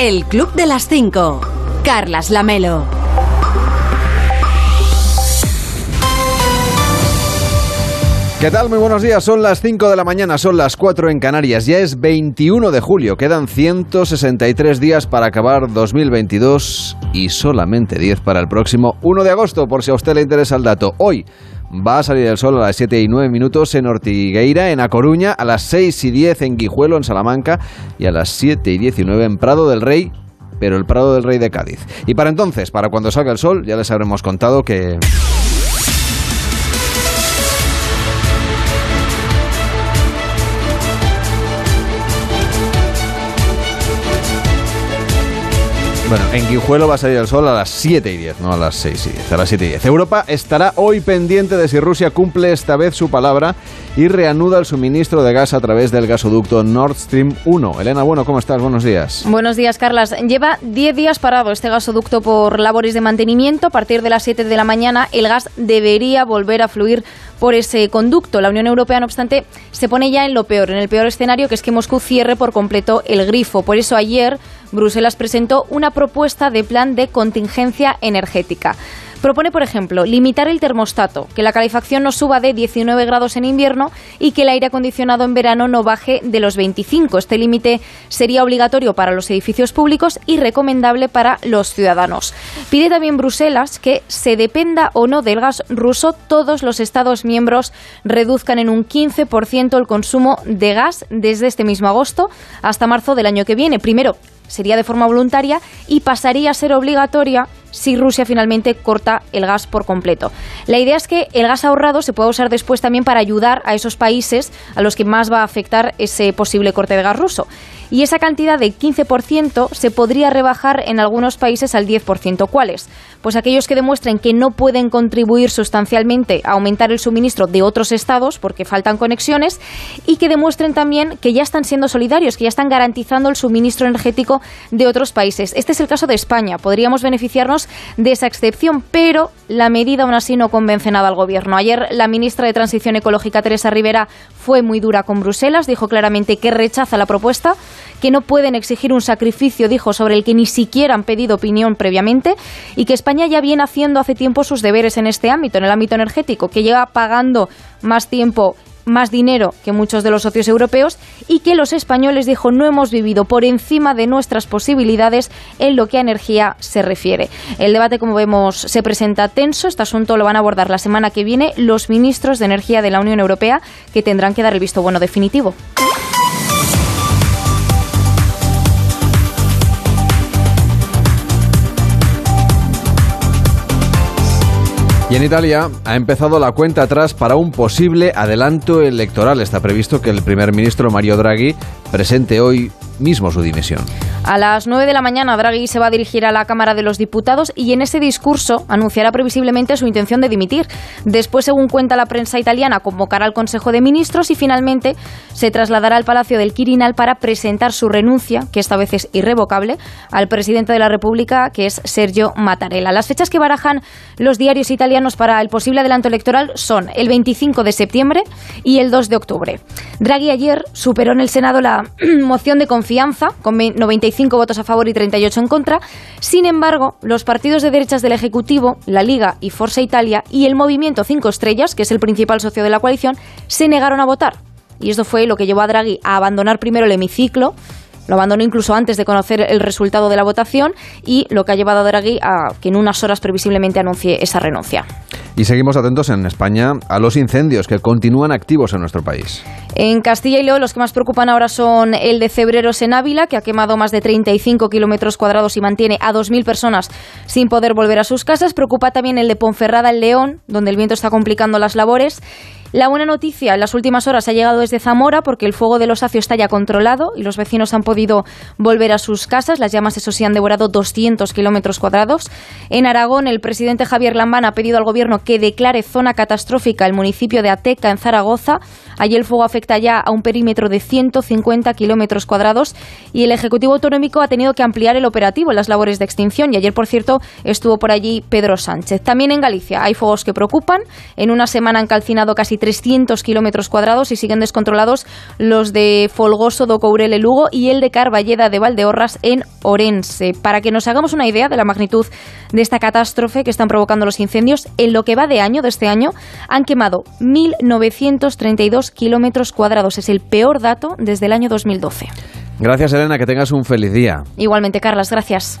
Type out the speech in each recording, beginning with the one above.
El Club de las 5. Carlas Lamelo. ¿Qué tal? Muy buenos días. Son las 5 de la mañana, son las 4 en Canarias. Ya es 21 de julio. Quedan 163 días para acabar 2022 y solamente 10 para el próximo 1 de agosto, por si a usted le interesa el dato. Hoy va a salir el sol a las 7 y 9 minutos en Ortigueira, en A Coruña, a las 6 y 10 en Guijuelo, en Salamanca, y a las 7 y 19 en Prado del Rey, pero el Prado del Rey de Cádiz. Y para entonces, para cuando salga el sol, ya les habremos contado que... Bueno, en Guijuelo va a salir el sol a las 7 y 10, no a las 6 y 10, a las 7 y 10. Europa estará hoy pendiente de si Rusia cumple esta vez su palabra y reanuda el suministro de gas a través del gasoducto Nord Stream 1. Elena, bueno, ¿cómo estás? Buenos días. Buenos días, Carlas. Lleva 10 días parado este gasoducto por labores de mantenimiento. A partir de las 7 de la mañana el gas debería volver a fluir por ese conducto. La Unión Europea, no obstante, se pone ya en lo peor, en el peor escenario, que es que Moscú cierre por completo el grifo. Por eso ayer Bruselas presentó una propuesta de plan de contingencia energética. Propone, por ejemplo, limitar el termostato, que la calefacción no suba de 19 grados en invierno y que el aire acondicionado en verano no baje de los 25. Este límite sería obligatorio para los edificios públicos y recomendable para los ciudadanos. Pide también Bruselas que se dependa o no del gas ruso, todos los Estados miembros reduzcan en un 15% el consumo de gas desde este mismo agosto hasta marzo del año que viene. Primero, sería de forma voluntaria y pasaría a ser obligatoria si Rusia finalmente corta el gas por completo. La idea es que el gas ahorrado se pueda usar después también para ayudar a esos países a los que más va a afectar ese posible corte de gas ruso y esa cantidad de 15% se podría rebajar en algunos países al 10%. ¿Cuáles? Pues aquellos que demuestren que no pueden contribuir sustancialmente a aumentar el suministro de otros estados porque faltan conexiones y que demuestren también que ya están siendo solidarios, que ya están garantizando el suministro energético de otros países. Este es el caso de España. Podríamos beneficiarnos de esa excepción, pero la medida aún así no convence nada al gobierno. Ayer la ministra de Transición Ecológica, Teresa Rivera, fue muy dura con Bruselas, dijo claramente que rechaza la propuesta que no pueden exigir un sacrificio, dijo, sobre el que ni siquiera han pedido opinión previamente y que España ya viene haciendo hace tiempo sus deberes en este ámbito, en el ámbito energético, que lleva pagando más tiempo más dinero que muchos de los socios europeos y que los españoles, dijo, no hemos vivido por encima de nuestras posibilidades en lo que a energía se refiere. El debate, como vemos, se presenta tenso. Este asunto lo van a abordar la semana que viene los ministros de Energía de la Unión Europea, que tendrán que dar el visto bueno definitivo. Y en Italia ha empezado la cuenta atrás para un posible adelanto electoral. Está previsto que el primer ministro Mario Draghi presente hoy mismo su dimisión. A las 9 de la mañana Draghi se va a dirigir a la Cámara de los Diputados y en ese discurso anunciará previsiblemente su intención de dimitir. Después, según cuenta la prensa italiana, convocará al Consejo de Ministros y finalmente se trasladará al Palacio del Quirinal para presentar su renuncia, que esta vez es irrevocable, al presidente de la República, que es Sergio Mattarella. Las fechas que barajan los diarios italianos para el posible adelanto electoral son el 25 de septiembre y el 2 de octubre. Draghi ayer superó en el Senado la moción de confianza con 95 votos a favor y 38 en contra. Sin embargo, los partidos de derechas del Ejecutivo, la Liga y Forza Italia y el Movimiento Cinco Estrellas, que es el principal socio de la coalición, se negaron a votar. Y esto fue lo que llevó a Draghi a abandonar primero el hemiciclo lo abandonó incluso antes de conocer el resultado de la votación y lo que ha llevado a Draghi a que en unas horas previsiblemente anuncie esa renuncia. Y seguimos atentos en España a los incendios que continúan activos en nuestro país. En Castilla y León los que más preocupan ahora son el de Cebreros en Ávila, que ha quemado más de 35 kilómetros cuadrados y mantiene a 2.000 personas sin poder volver a sus casas. Preocupa también el de Ponferrada en León, donde el viento está complicando las labores. La buena noticia en las últimas horas ha llegado desde Zamora porque el fuego de los acios está ya controlado y los vecinos han podido volver a sus casas. Las llamas, eso sí, han devorado 200 kilómetros cuadrados. En Aragón, el presidente Javier Lambán ha pedido al gobierno que declare zona catastrófica el municipio de Ateca, en Zaragoza. Allí el fuego afecta ya a un perímetro de 150 kilómetros cuadrados y el Ejecutivo Autonómico ha tenido que ampliar el operativo en las labores de extinción. Y ayer, por cierto, estuvo por allí Pedro Sánchez. También en Galicia hay fuegos que preocupan. En una semana han calcinado casi casi 300 kilómetros cuadrados y siguen descontrolados los de Folgoso do Courel Lugo y el de Carballeda de Valdeorras en Orense. Para que nos hagamos una idea de la magnitud de esta catástrofe que están provocando los incendios, en lo que va de año, de este año, han quemado 1.932 kilómetros cuadrados. Es el peor dato desde el año 2012. Gracias, Elena, que tengas un feliz día. Igualmente, Carlas, gracias.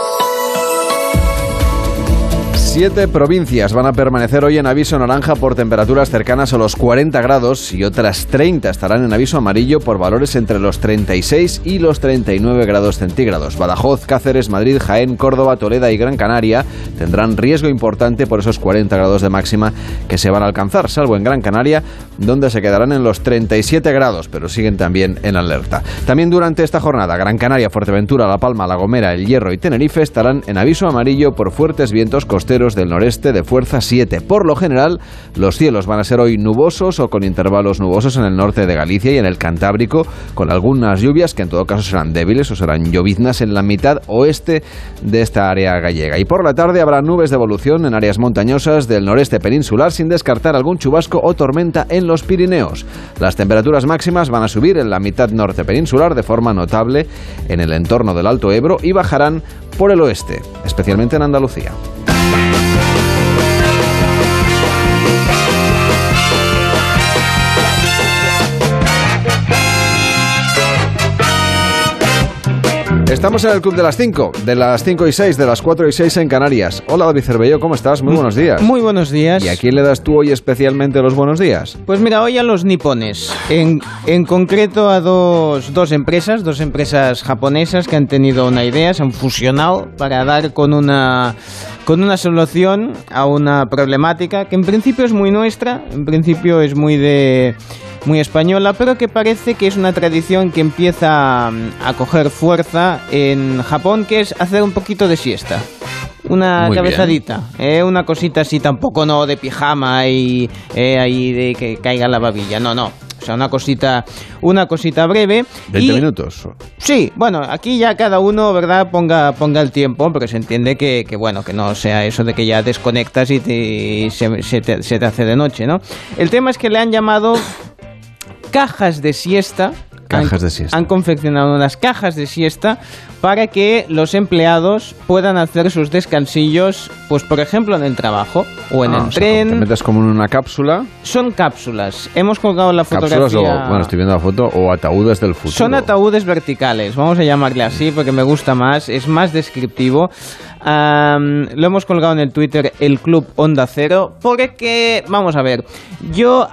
Siete provincias van a permanecer hoy en aviso naranja por temperaturas cercanas a los 40 grados y otras 30 estarán en aviso amarillo por valores entre los 36 y los 39 grados centígrados. Badajoz, Cáceres, Madrid, Jaén, Córdoba, Toledo y Gran Canaria tendrán riesgo importante por esos 40 grados de máxima que se van a alcanzar, salvo en Gran Canaria, donde se quedarán en los 37 grados, pero siguen también en alerta. También durante esta jornada, Gran Canaria, Fuerteventura, La Palma, La Gomera, El Hierro y Tenerife estarán en aviso amarillo por fuertes vientos costeros del noreste de fuerza 7. Por lo general, los cielos van a ser hoy nubosos o con intervalos nubosos en el norte de Galicia y en el Cantábrico, con algunas lluvias que en todo caso serán débiles o serán lloviznas en la mitad oeste de esta área gallega. Y por la tarde habrá nubes de evolución en áreas montañosas del noreste peninsular sin descartar algún chubasco o tormenta en los Pirineos. Las temperaturas máximas van a subir en la mitad norte peninsular de forma notable en el entorno del Alto Ebro y bajarán por el oeste, especialmente en Andalucía. Bye. Estamos en el Club de las 5, de las 5 y 6, de las 4 y 6 en Canarias. Hola David Cervello, ¿cómo estás? Muy buenos días. Muy buenos días. ¿Y a quién le das tú hoy especialmente los buenos días? Pues mira, hoy a los nipones. En, en concreto a dos, dos empresas, dos empresas japonesas que han tenido una idea, se han fusionado para dar con una, con una solución a una problemática que en principio es muy nuestra, en principio es muy de muy española, pero que parece que es una tradición que empieza a coger fuerza en Japón, que es hacer un poquito de siesta. Una Muy cabezadita, eh, una cosita así, tampoco no de pijama y eh, ahí de que caiga la babilla, no, no. O sea, una cosita, una cosita breve. 20 y- minutos. Sí, bueno, aquí ya cada uno, ¿verdad? Ponga, ponga el tiempo, pero se entiende que, que, bueno, que no sea eso de que ya desconectas y, te- y se, se te, se te hace de noche, ¿no? El tema es que le han llamado cajas de siesta. Cajas Han- de siesta. Han confeccionado unas cajas de siesta para que los empleados puedan hacer sus descansillos, pues por ejemplo en el trabajo o en Ah, el o sea, Te tren. metes como en una cápsula. Son cápsulas. Hemos colgado la fotografía. Cápsulas o, bueno, estoy viendo la foto, o ataúdes del futuro. Son ataúdes verticales, vamos a llamarle así porque me gusta más, es más descriptivo. Am, lo hemos colgado en el Twitter el Club Onda Cero porque, vamos a ver, yo,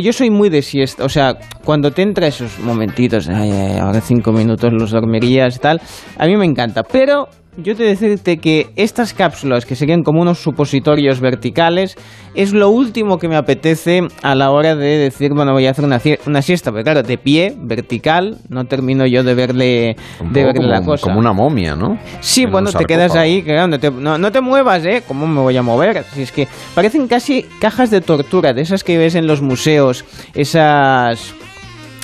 yo soy muy de siesta, o sea, cuando te entra esos momentitos, ay, ay, ahora cinco minutos los dormirías y tal, a mí me encanta, pero yo te decirte que estas cápsulas que serían como unos supositorios verticales es lo último que me apetece a la hora de decir, bueno, voy a hacer una, una siesta, pero claro, de pie, vertical, no termino yo de verle, Un de verle la cosa. como una momia, ¿no? Sí, En bueno, te quedas ahí, que claro, no te, no, no te muevas, ¿eh? ¿Cómo me voy a mover? Si es que parecen casi cajas de tortura, de esas que ves en los museos, esas...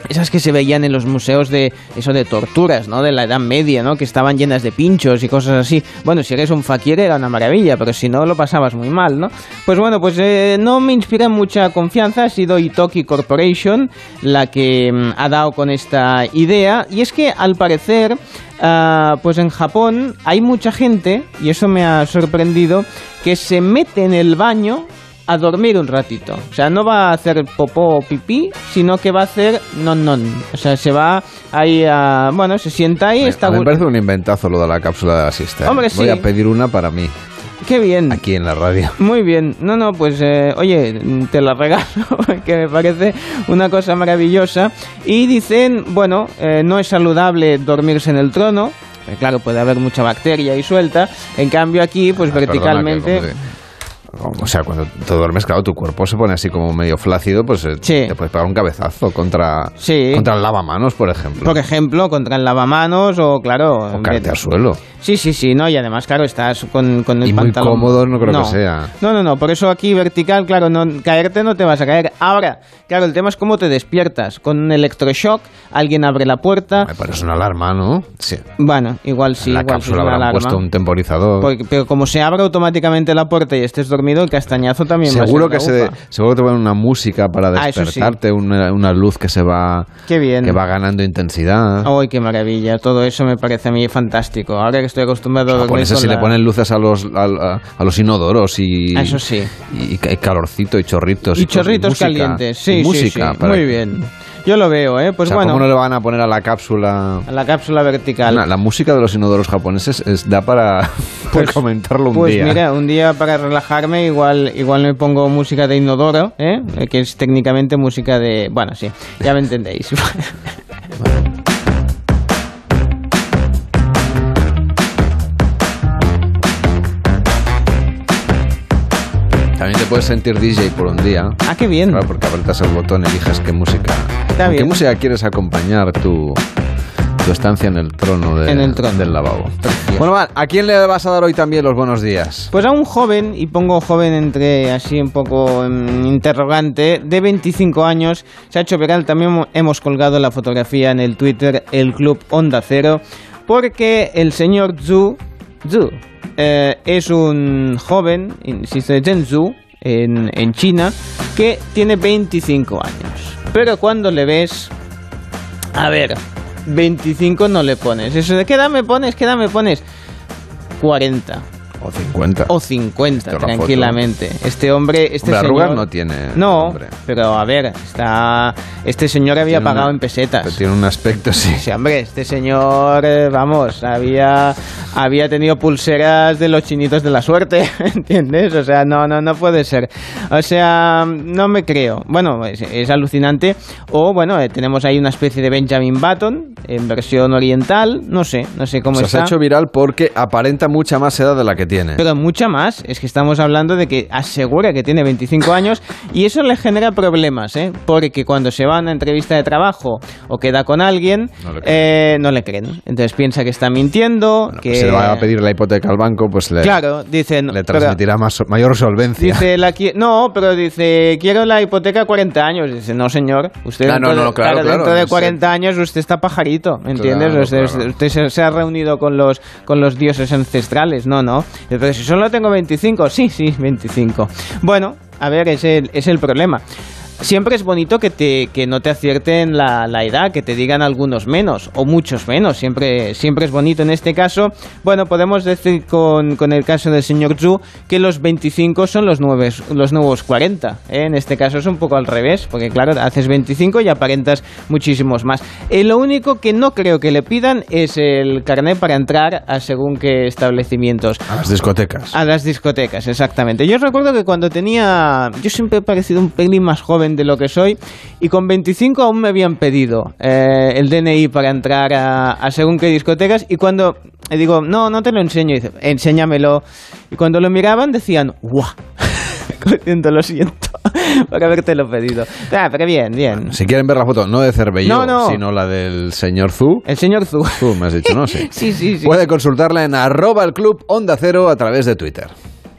Esas que se veían en los museos de eso de torturas, ¿no? De la Edad Media, ¿no? Que estaban llenas de pinchos y cosas así. Bueno, si eres un fakir era una maravilla, pero si no lo pasabas muy mal, ¿no? Pues bueno, pues eh, no me inspira mucha confianza. Ha sido Itoki Corporation la que mm, ha dado con esta idea. Y es que al parecer, ah, pues en Japón hay mucha gente, y eso me ha sorprendido, que se mete en el baño a dormir un ratito. O sea, no va a hacer popó o pipí, sino que va a hacer non non. O sea, se va ahí a... Bueno, se sienta ahí, Me- está... me parece un inventazo lo de la cápsula de la siesta. Hombre, Voy sí. a pedir una para mí, Qué bien. aquí en la radio. Muy bien. No, no, pues eh, oye, te la regalo, que me parece una cosa maravillosa. Y dicen, bueno, eh, no es saludable dormirse en el trono. eh, claro, puede haber mucha bacteria y suelta. En cambio aquí, pues Ah, verticalmente... o sea, cuando te duermes, claro, tu cuerpo se pone así como medio flácido, pues eh, Sí. te puedes pegar un cabezazo contra, Sí. contra el lavamanos, por ejemplo. Por ejemplo, contra el lavamanos o, claro... o caerte al suelo. Sí, sí, sí, no, y además, claro, estás con, con el Y muy pantalón. cómodo no creo que sea. No, no, no, por eso aquí vertical, claro, no, caerte no te vas a caer. Ahora, claro, el tema es cómo te despiertas. Con un electroshock, alguien abre la puerta. Me parece una alarma, ¿no? Sí. Bueno, igual sí, en la igual sí es cápsula una habrán alarma. puesto un temporizador. Porque- pero como se abre automáticamente la puerta y estés dormido, castañazo también va a Seguro ser que, la se, seguro que te ponen una música para Ah, eso sí. despertarte, una, una luz que se va Qué bien. que va ganando intensidad. ¡Ay, qué maravilla! Todo eso me parece a mí fantástico. Ahora que estoy acostumbrado a Los dormir japoneses con si le la- ponen luces a los a, a- a los inodoros y Ah, Eso sí. y, y calorcito y chorritos Y cosas, chorritos música, calientes. y Sí, sí, música sí. para Muy que- bien. Yo lo veo, ¿eh? Pues o sea, bueno, ¿cómo no le van a poner a la cápsula? a la cápsula vertical. La música de los inodoros japoneses es, da para, Pues- comentarlo un Pues día. mira, un día para relajarme igual igual me pongo música de inodoro, ¿eh? Eh, que es técnicamente música de... Bueno, sí, ya me entendéis. También te puedes sentir DJ por un día. ah, qué bien. Claro, porque apretas el botón, eliges qué música. Está ¿Con ¿Qué bien. música quieres acompañar tu, tu estancia en el trono, de- En el trono. del lavabo? Bueno, va, ¿a quién le vas a dar hoy también los buenos días? Pues a un joven, y pongo joven entre así un poco mm, interrogante, de 25 años, se ha hecho viral, también hemo- hemos colgado la fotografía en el Twitter, el Club Onda Cero, porque el señor Zhu, Zhu eh, es un joven, insisto, de Zhengzhou, en, en China, que tiene 25 años. Pero cuando le ves, a ver, 25 no le pones. Eso de qué edad me pones, qué edad me pones. 40 O 50. o 50 Esto es la tranquilamente. Este hombre, este Hombre, señor arrugas no tiene. No, hombre. pero a ver, está este señor había Tiene pagado una- en pesetas. Tiene un aspecto, sí. Sí, hombre, este señor, eh, vamos, había, había tenido pulseras de los chinitos de la suerte, ¿entiendes? O sea, no, no, no puede ser. O sea, no me creo. Bueno, es, es alucinante. O, bueno, eh, tenemos ahí una especie de Benjamin Button en versión oriental. No sé, no sé cómo Se está. ha hecho viral porque aparenta mucha más edad de la que tiene. Pero mucha más, es que estamos hablando de que asegura que tiene 25 años y eso le genera problemas, ¿eh? Porque cuando se va a una entrevista de trabajo o queda con alguien, No le creen. eh, no le creen. Entonces piensa que está mintiendo, Bueno, que... pues si le va a pedir la hipoteca al banco, pues le, Claro, dicen... le pero- transmitirá más, mayor solvencia. Dice, la no, pero dice, quiero la hipoteca a 40 años. Dice, no, señor. Usted Ah, dentro, no, de, claro, claro, dentro de ese- 40 años usted está pajarito, ¿me entiendes? Claro, usted claro. usted se, se ha reunido con los, con los dioses ancestrales. No, no. Entonces, si solo tengo 25, sí, sí, 25. Bueno, a ver, es el, es el problema. Siempre es bonito que, te, que no te acierten la, la edad, que te digan algunos menos o muchos menos. Siempre, siempre es bonito en este caso. Bueno, podemos decir con, con el caso del señor Zhu que los 25 son los, nueves, los nuevos 40. ¿eh? En este caso es un poco al revés, porque claro, haces 25 y aparentas muchísimos más. Eh, lo único que no creo que le pidan es el carnet para entrar a según qué establecimientos. A las discotecas. A las discotecas, exactamente. Yo recuerdo que cuando tenía. Yo siempre he parecido un pelín más joven de lo que soy. Y con 25 aún me habían pedido eh, el DNI para entrar a, a según qué discotecas. Y cuando le digo, no, no te lo enseño, y dice, enséñamelo. Y cuando lo miraban decían, ¡guau! Lo siento por habértelo pedido. Ah, pero bien, bien. Si quieren ver la foto, no de Cervelló, No, no. sino la del señor Zu. El señor Zu. Zu, me has dicho, no sé. Sí, sí, sí. Puede consultarla en arroba el club Onda Cero a través de Twitter.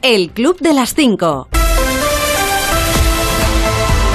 El Club de las 5.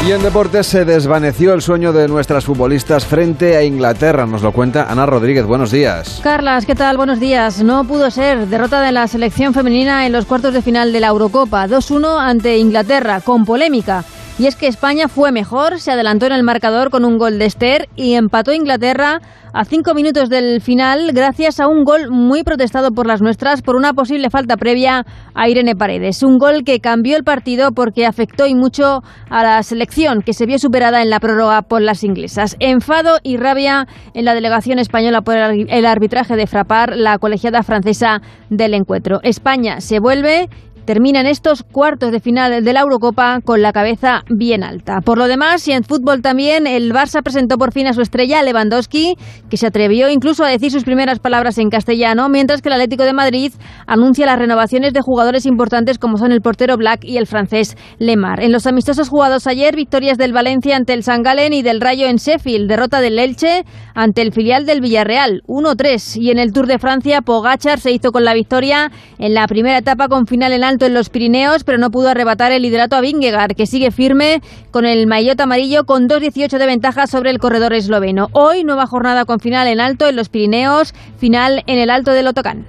Y en deportes se desvaneció el sueño de nuestras futbolistas frente a Inglaterra. Nos lo cuenta Ana Rodríguez. Buenos días. Carlas, ¿qué tal? Buenos días. No pudo ser. Derrota de la selección femenina en los cuartos de final de la Eurocopa. 2-1 ante Inglaterra, con polémica. Y es que España fue mejor, se adelantó en el marcador con un gol de Esther y empató Inglaterra a cinco minutos del final gracias a un gol muy protestado por las nuestras por una posible falta previa a Irene Paredes. Un gol que cambió el partido porque afectó y mucho a la selección que se vio superada en la prórroga por las inglesas. Enfado y rabia en la delegación española por el arbitraje de Frapar, la colegiada francesa del encuentro. España se vuelve terminan estos cuartos de final de la Eurocopa con la cabeza bien alta. Por lo demás, y en fútbol también, el Barça presentó por fin a su estrella Lewandowski, que se atrevió incluso a decir sus primeras palabras en castellano, mientras que el Atlético de Madrid anuncia las renovaciones de jugadores importantes como son el portero Black y el francés Lemar. En los amistosos jugados ayer, victorias del Valencia ante el San Galen y del Rayo en Sheffield, derrota del Elche ante el filial del Villarreal, 1-3. Y en el Tour de Francia, Pogachar se hizo con la victoria en la primera etapa con final en alto en los Pirineos, pero no pudo arrebatar el liderato a Vingegaard, que sigue firme con el maillot amarillo con 2.18 de ventaja sobre el corredor esloveno. Hoy, nueva jornada con final en alto en los Pirineos, final en el alto del Otocán.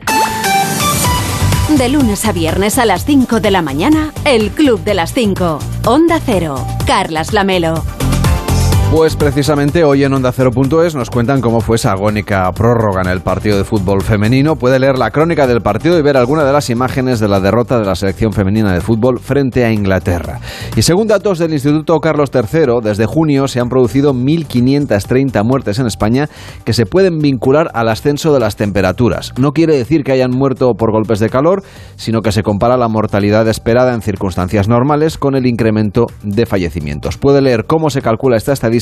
De lunes a viernes a las 5 de la mañana, el Club de las 5. Onda Cero. Carlas Lamelo. Pues precisamente hoy en Onda Cero.es nos cuentan cómo fue esa agónica prórroga en el partido de fútbol femenino. Puede leer la crónica del partido y ver alguna de las imágenes de la derrota de la selección femenina de fútbol frente a Inglaterra. Y según datos del Instituto Carlos III, desde junio se han producido 1.530 muertes en España que se pueden vincular al ascenso de las temperaturas. No quiere decir que hayan muerto por golpes de calor, sino que se compara la mortalidad esperada en circunstancias normales con el incremento de fallecimientos. Puede leer cómo se calcula esta estadística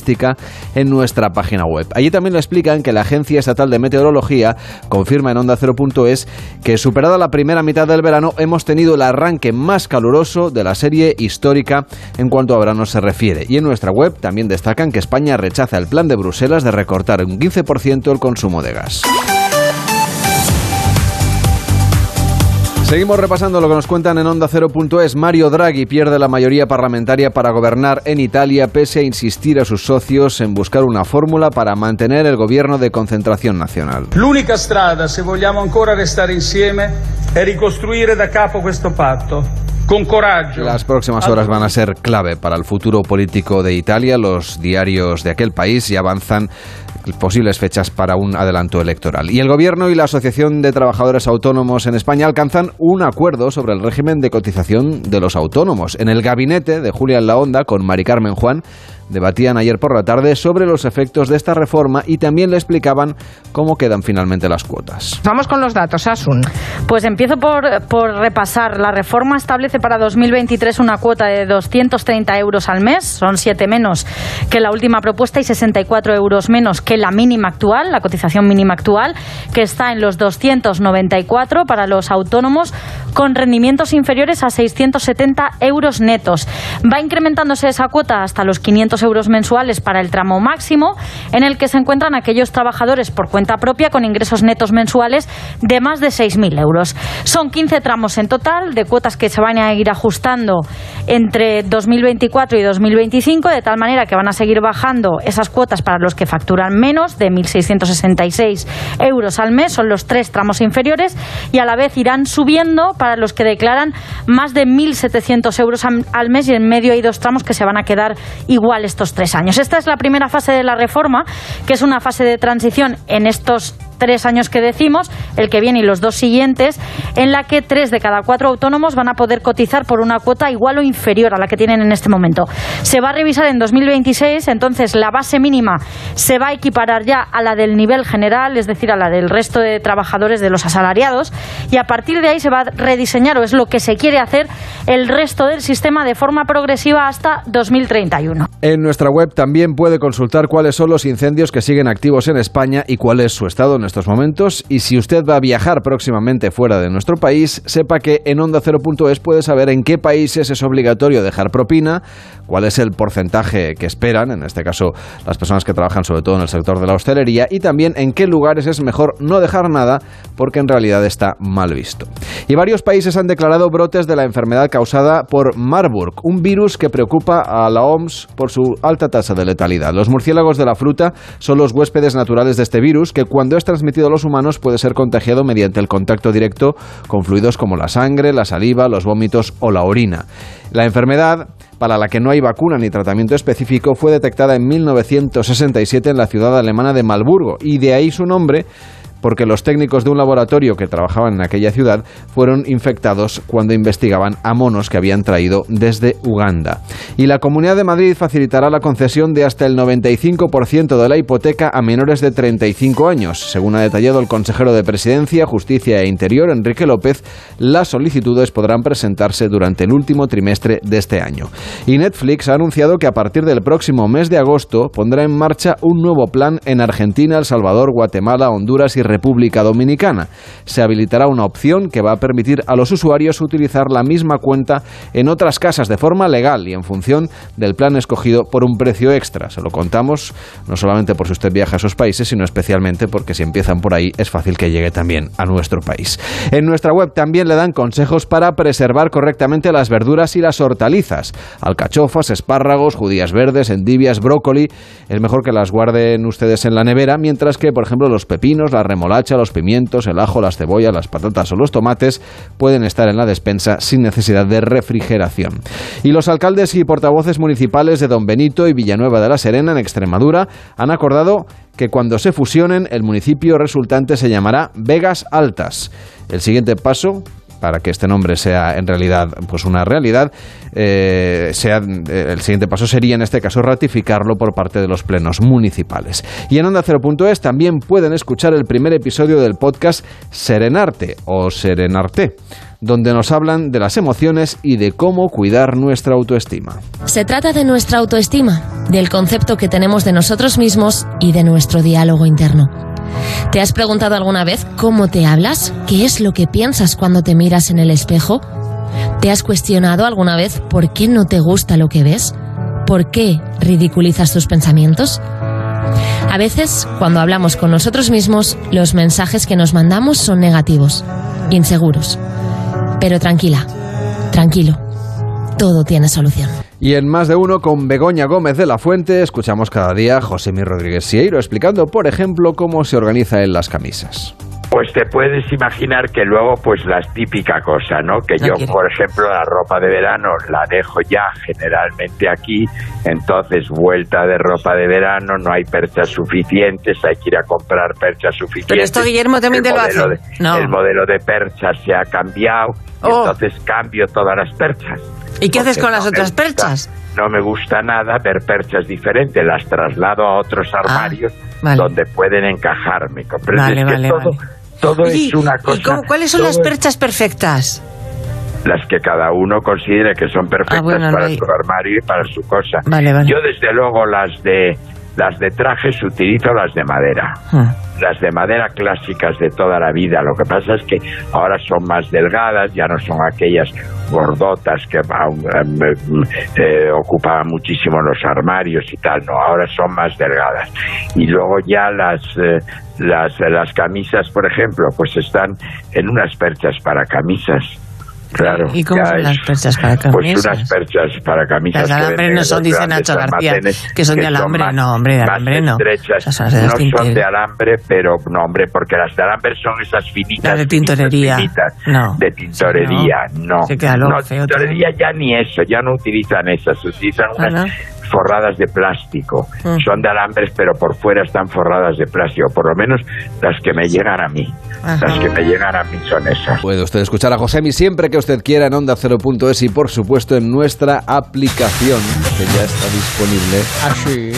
en nuestra página web. Allí también le explican que la Agencia Estatal de Meteorología confirma en Onda 0.es que superada la primera mitad del verano hemos tenido el arranque más caluroso de la serie histórica en cuanto a verano se refiere. Y en nuestra web también destacan que España rechaza el plan de Bruselas de recortar un 15% el consumo de gas. Seguimos repasando lo que nos cuentan en Onda 0.es. Mario Draghi pierde la mayoría parlamentaria para gobernar en Italia, pese a insistir a sus socios en buscar una fórmula para mantener el gobierno de concentración nacional. L'unica strada, se vogliamo ancora restare insieme, è ricostruire da capo questo patto. Con coraggio. Las próximas horas van a ser clave para el futuro político de Italia. Los diarios de aquel país ya avanzan posibles fechas para un adelanto electoral. Y el Gobierno y la Asociación de Trabajadores Autónomos en España alcanzan un acuerdo sobre el régimen de cotización de los autónomos. En el gabinete de Julia en la Onda, con Mari Carmen Juan, debatían ayer por la tarde sobre los efectos de esta reforma y también le explicaban cómo quedan finalmente las cuotas. Vamos con los datos, Asun. Pues empiezo por, por repasar. La reforma establece para 2023 una cuota de 230 euros al mes, son 7 menos que la última propuesta y 64 euros menos que la mínima actual, la cotización mínima actual, que está en los 294 para los autónomos con rendimientos inferiores a 670 euros netos. Va incrementándose esa cuota hasta los 500 euros mensuales para el tramo máximo, en el que se encuentran aquellos trabajadores por cuenta propia con ingresos netos mensuales de más de 6.000 euros. Son 15 tramos en total de cuotas que se van a ir ajustando entre 2024 y 2025, de tal manera que van a seguir bajando esas cuotas para los que facturan menos de 1.666 euros al mes, son los tres tramos inferiores, y a la vez irán subiendo para los que declaran más de 1.700 euros al mes y en medio hay dos tramos que se van a quedar iguales estos tres años. Esta es la primera fase de la reforma, que es una fase de transición en estos tres años que decimos, el que viene y los dos siguientes, en la que tres de cada cuatro autónomos van a poder cotizar por una cuota igual o inferior a la que tienen en este momento. Se va a revisar en 2026, entonces la base mínima se va a equiparar ya a la del nivel general, es decir, a la del resto de trabajadores de los asalariados, y a partir de ahí se va a rediseñar, o es lo que se quiere hacer, el resto del sistema de forma progresiva hasta 2031. En nuestra web también puede consultar cuáles son los incendios que siguen activos en España y cuál es su estado en estos momentos. Y si usted va a viajar próximamente fuera de nuestro país, sepa que en onda 0.es puede saber en qué países es obligatorio dejar propina, cuál es el porcentaje que esperan, en este caso las personas que trabajan sobre todo en el sector de la hostelería, y también en qué lugares es mejor no dejar nada porque en realidad está mal visto. Y varios países han declarado brotes de la enfermedad causada por Marburg, un virus que preocupa a la OMS por su alta tasa de letalidad. Los murciélagos de la fruta son los huéspedes naturales de este virus que cuando es transmitido a los humanos puede ser contagiado mediante el contacto directo con fluidos como la sangre, la saliva, los vómitos o la orina. La enfermedad, para la que no hay vacuna ni tratamiento específico, fue detectada en 1967 en la ciudad alemana de Malburgo y de ahí su nombre porque los técnicos de un laboratorio que trabajaban en aquella ciudad fueron infectados cuando investigaban a monos que habían traído desde Uganda. Y la Comunidad de Madrid facilitará la concesión de hasta el 95% de la hipoteca a menores de 35 años. Según ha detallado el consejero de Presidencia, Justicia e Interior, Enrique López, las solicitudes podrán presentarse durante el último trimestre de este año. Y Netflix ha anunciado que a partir del próximo mes de agosto pondrá en marcha un nuevo plan en Argentina, El Salvador, Guatemala, Honduras y República Dominicana. Se habilitará una opción que va a permitir a los usuarios utilizar la misma cuenta en otras casas de forma legal y en función del plan escogido por un precio extra. Se lo contamos no solamente por si usted viaja a esos países, sino especialmente porque si empiezan por ahí es fácil que llegue también a nuestro país. En nuestra web también le dan consejos para preservar correctamente las verduras y las hortalizas. Alcachofas, espárragos, judías verdes, endivias, brócoli. Es mejor que las guarden ustedes en la nevera, mientras que, por ejemplo, los pepinos, la remolacha, los pimientos, el ajo, las cebollas, las patatas o los tomates pueden estar en la despensa sin necesidad de refrigeración. Y los alcaldes y portavoces municipales de Don Benito y Villanueva de la Serena, en Extremadura, han acordado que cuando se fusionen, el municipio resultante se llamará Vegas Altas. El siguiente paso para que este nombre sea en realidad pues una realidad, eh, sea, eh, el siguiente paso sería en este caso ratificarlo por parte de los plenos municipales. Y en Onda 0.es también pueden escuchar el primer episodio del podcast Serenarte o Serenarte donde nos hablan de las emociones y de cómo cuidar nuestra autoestima. Se trata de nuestra autoestima, del concepto que tenemos de nosotros mismos y de nuestro diálogo interno. ¿Te has preguntado alguna vez cómo te hablas? ¿Qué es lo que piensas cuando te miras en el espejo? ¿Te has cuestionado alguna vez por qué no te gusta lo que ves? ¿Por qué ridiculizas tus pensamientos? A veces, cuando hablamos con nosotros mismos, los mensajes que nos mandamos son negativos, inseguros. Pero tranquila, tranquilo, todo tiene solución. Y en más de uno con Begoña Gómez de la Fuente escuchamos cada día a José Mi Rodríguez Sieiro explicando, por ejemplo, cómo se organiza en las camisas. Pues te puedes imaginar que luego, pues la típica cosa, ¿no? Que yo, por ejemplo, la ropa de verano la dejo ya generalmente aquí, entonces vuelta de ropa de verano, no hay perchas suficientes, hay que ir a comprar perchas suficientes. Pero esto Guillermo también te lo hace. no. El modelo de perchas se ha cambiado, Oh. entonces cambio todas las perchas. ¿Y qué haces con las no otras gusta- perchas? No me gusta nada ver perchas diferentes, las traslado a otros armarios Ah, vale. donde pueden encajarme. ¿comprendes? Vale, vale, todo, vale. todo Oye, es una ¿y cosa. cómo- cuáles son las perchas perfectas? las que cada uno considere que son perfectas Ah, bueno, para no hay- su armario y para su cosa. Vale, vale. Yo desde luego las de las de trajes utilizo las de madera. Ah. Las de madera clásicas de toda la vida. Lo que pasa es que ahora son más delgadas, ya no son aquellas gordotas que aún, em, eh, ocupaban muchísimo los armarios y tal. No, ahora son más delgadas. Y luego ya las eh, las las camisas, por ejemplo, pues están en unas perchas para camisas. Claro. ¿Y cómo son es- las perchas para Pues camisas? unas perchas para camisas. Las alambre no son, dice Nacho García, que son de son alambre. más- No, hombre, de alambre no. son de no son de alambre, pero no, hombre, porque las de alambre son esas finitas. Las de tintorería. finitas, No. De tintorería, no. Se queda luego no, feo tintorería ya ni eso, ya no utilizan esas, utilizan Ah, unas ¿no? forradas de plástico. Mm. Son de alambres, pero por fuera están forradas de plástico, por lo menos las que me llegan a mí. Ajá. Las que me llegan a mí son esas. Puede usted escuchar a Josemi siempre que usted quiera en Onda 0.es y por supuesto en nuestra aplicación que ya está disponible Ah, sí.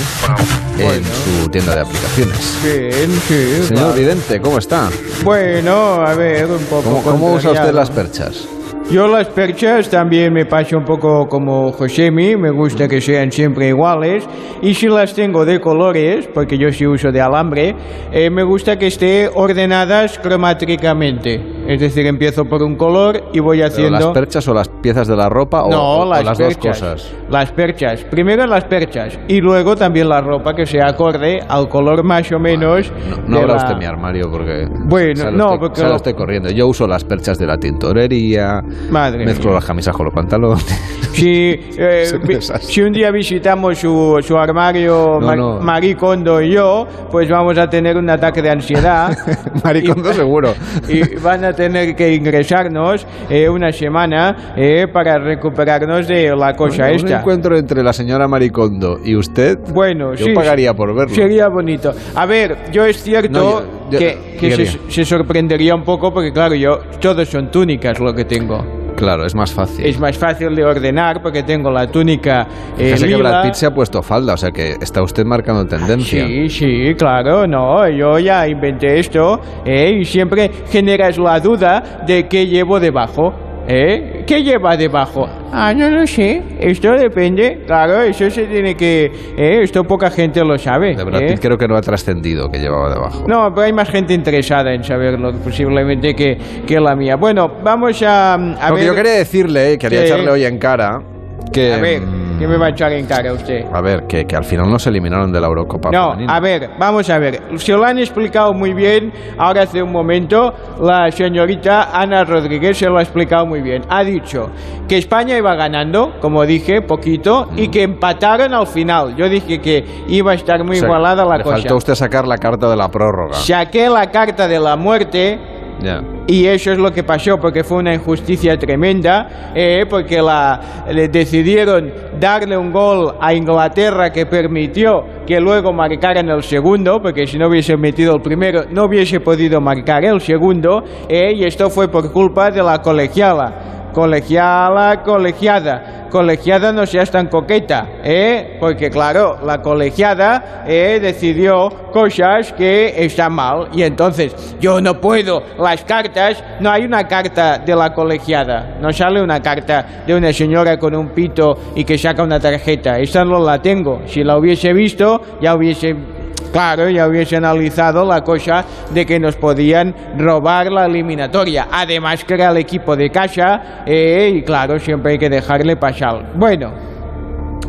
en su tienda de aplicaciones. Bien, sí. Señor vale. Vidente, ¿cómo está? Bueno, a ver, un poco. ¿Cómo, cómo usa usted las perchas? Yo las perchas también me paso un poco como Josemi, me gusta que sean siempre iguales. Y si las tengo de colores, porque yo sí uso de alambre, eh, me gusta que esté ordenadas cromáticamente. Es decir, empiezo por un color y voy ¿Pero haciendo... ¿Las perchas o las piezas de la ropa o, no, o- o las, las perchas. dos cosas? Las perchas. Primero las perchas y luego también la ropa que sea acorde al color más o menos. No, no de abra la- usted mi armario porque Bueno, sale no, usted, porque sale lo- usted corriendo. Yo uso las perchas de la tintorería, Madre mezclo mía. las camisas con los pantalones. Si, eh, un si un día visitamos su, su armario, No, Mar- no. Marie Kondo y yo, pues vamos a tener un ataque de ansiedad. Maricondo Y- seguro. Y van a tener que ingresarnos eh, una semana eh, para recuperarnos de la cosa un esta. encuentro entre la señora Maricondo y usted. Bueno, Yo sí. pagaría por verlo. Sería bonito. A ver, yo es cierto. No, yo- yo- que, que se, se sorprendería un poco porque, claro, yo todos son túnicas lo que tengo. Claro, es más fácil. Es más fácil de ordenar porque tengo la túnica eh, Fíjese que. Brad Pitt se ha puesto falda, o sea que está usted marcando tendencia. Sí, sí, claro, no, yo ya inventé esto ¿eh? y siempre generas la duda de qué llevo debajo. ¿Eh? ¿Qué lleva debajo? Ah, no lo sé. Esto depende. Claro, eso se tiene que... ¿eh? Esto poca gente lo sabe. De Brad ¿eh? Creo que no ha trascendido que llevaba debajo. No, pero hay más gente interesada en saberlo posiblemente que, que la mía. Bueno, vamos a, a Lo que ver... yo quería decirle, eh, quería Sí. echarle hoy en cara, que... A ver, mm, ¿qué me va a echar en cara usted? A ver, que, que al final no se eliminaron de la Eurocopa No, femenina. a ver, vamos a ver. Se lo han explicado muy bien ahora hace un momento. La señorita Ana Rodríguez se lo ha explicado muy bien. Ha dicho que España iba ganando, como dije, poquito, y que empataron al final. Yo dije que iba a estar muy O sea, igualada la le cosa. faltó a usted sacar la carta de la prórroga. Saqué la carta de la muerte Ya. y eso es lo que pasó, porque fue una injusticia tremenda, eh, porque la, le decidieron darle un gol a Inglaterra que permitió que luego marcaran el segundo, porque si no hubiese metido el primero no hubiese podido marcar el segundo, eh, y esto fue por culpa de la colegiala. Colegiala, colegiada. Colegiada no seas tan coqueta, ¿eh? Porque claro, la colegiada eh, decidió cosas que están mal. Y entonces, yo no puedo. Las cartas, no hay una carta de la colegiada. No sale una carta de una señora con un pito y que saca una tarjeta. Esta no la tengo. Si la hubiese visto, ya hubiese Claro, ya hubiese analizado la cosa de que nos podían robar la eliminatoria. Además que era el equipo de casa eh, y claro, siempre hay que dejarle pasar. Bueno,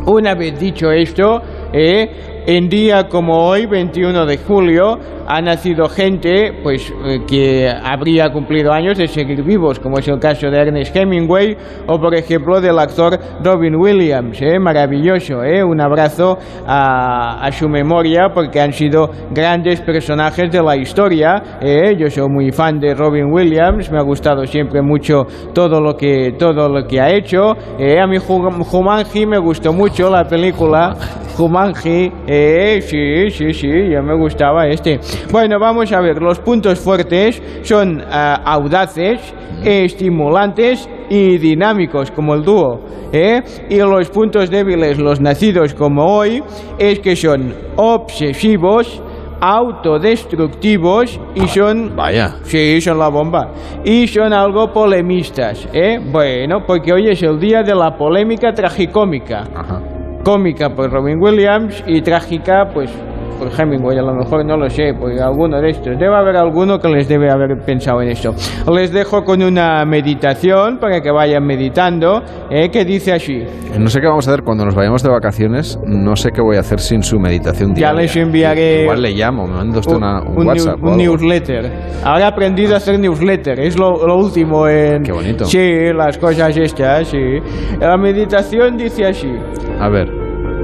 una vez dicho esto, eh, en día como hoy, 21 de julio, ha nacido gente pues eh, que habría cumplido años de seguir vivos, como es el caso de Ernest Hemingway o por ejemplo del actor Robin Williams, eh, maravilloso, eh, un abrazo a, a su memoria porque han sido grandes personajes de la historia. eh, yo soy muy fan de Robin Williams, me ha gustado siempre mucho todo lo que todo lo que ha hecho. eh, a mí Ju- Jumanji me gustó mucho la película. Jumanji, eh, sí, sí, sí, ya me gustaba este. Bueno, vamos a ver, los puntos fuertes son ah, audaces, estimulantes y dinámicos, como el dúo. ¿eh? Y los puntos débiles, los nacidos como hoy, es que son obsesivos, autodestructivos y son... Vaya. Sí, son la bomba. Y son algo polemistas, ¿eh? Bueno, porque hoy es el día de la polémica tragicómica. Ajá. Cómica por Robin Williams y trágica, pues, por Hemingway, a lo mejor no lo sé, porque alguno de estos. Debe haber alguno que les debe haber pensado en esto. Les dejo con una meditación para que vayan meditando, ¿eh? que dice así. No sé qué vamos a hacer cuando nos vayamos de vacaciones. No sé qué voy a hacer sin su meditación Ya diaria. les enviaré Igual le llamo, me manda usted una, un, un WhatsApp. new- un newsletter. Ahora he aprendido a hacer newsletter, es lo, lo último en... Qué bonito. Sí, las cosas estas, sí. La meditación dice así. A ver.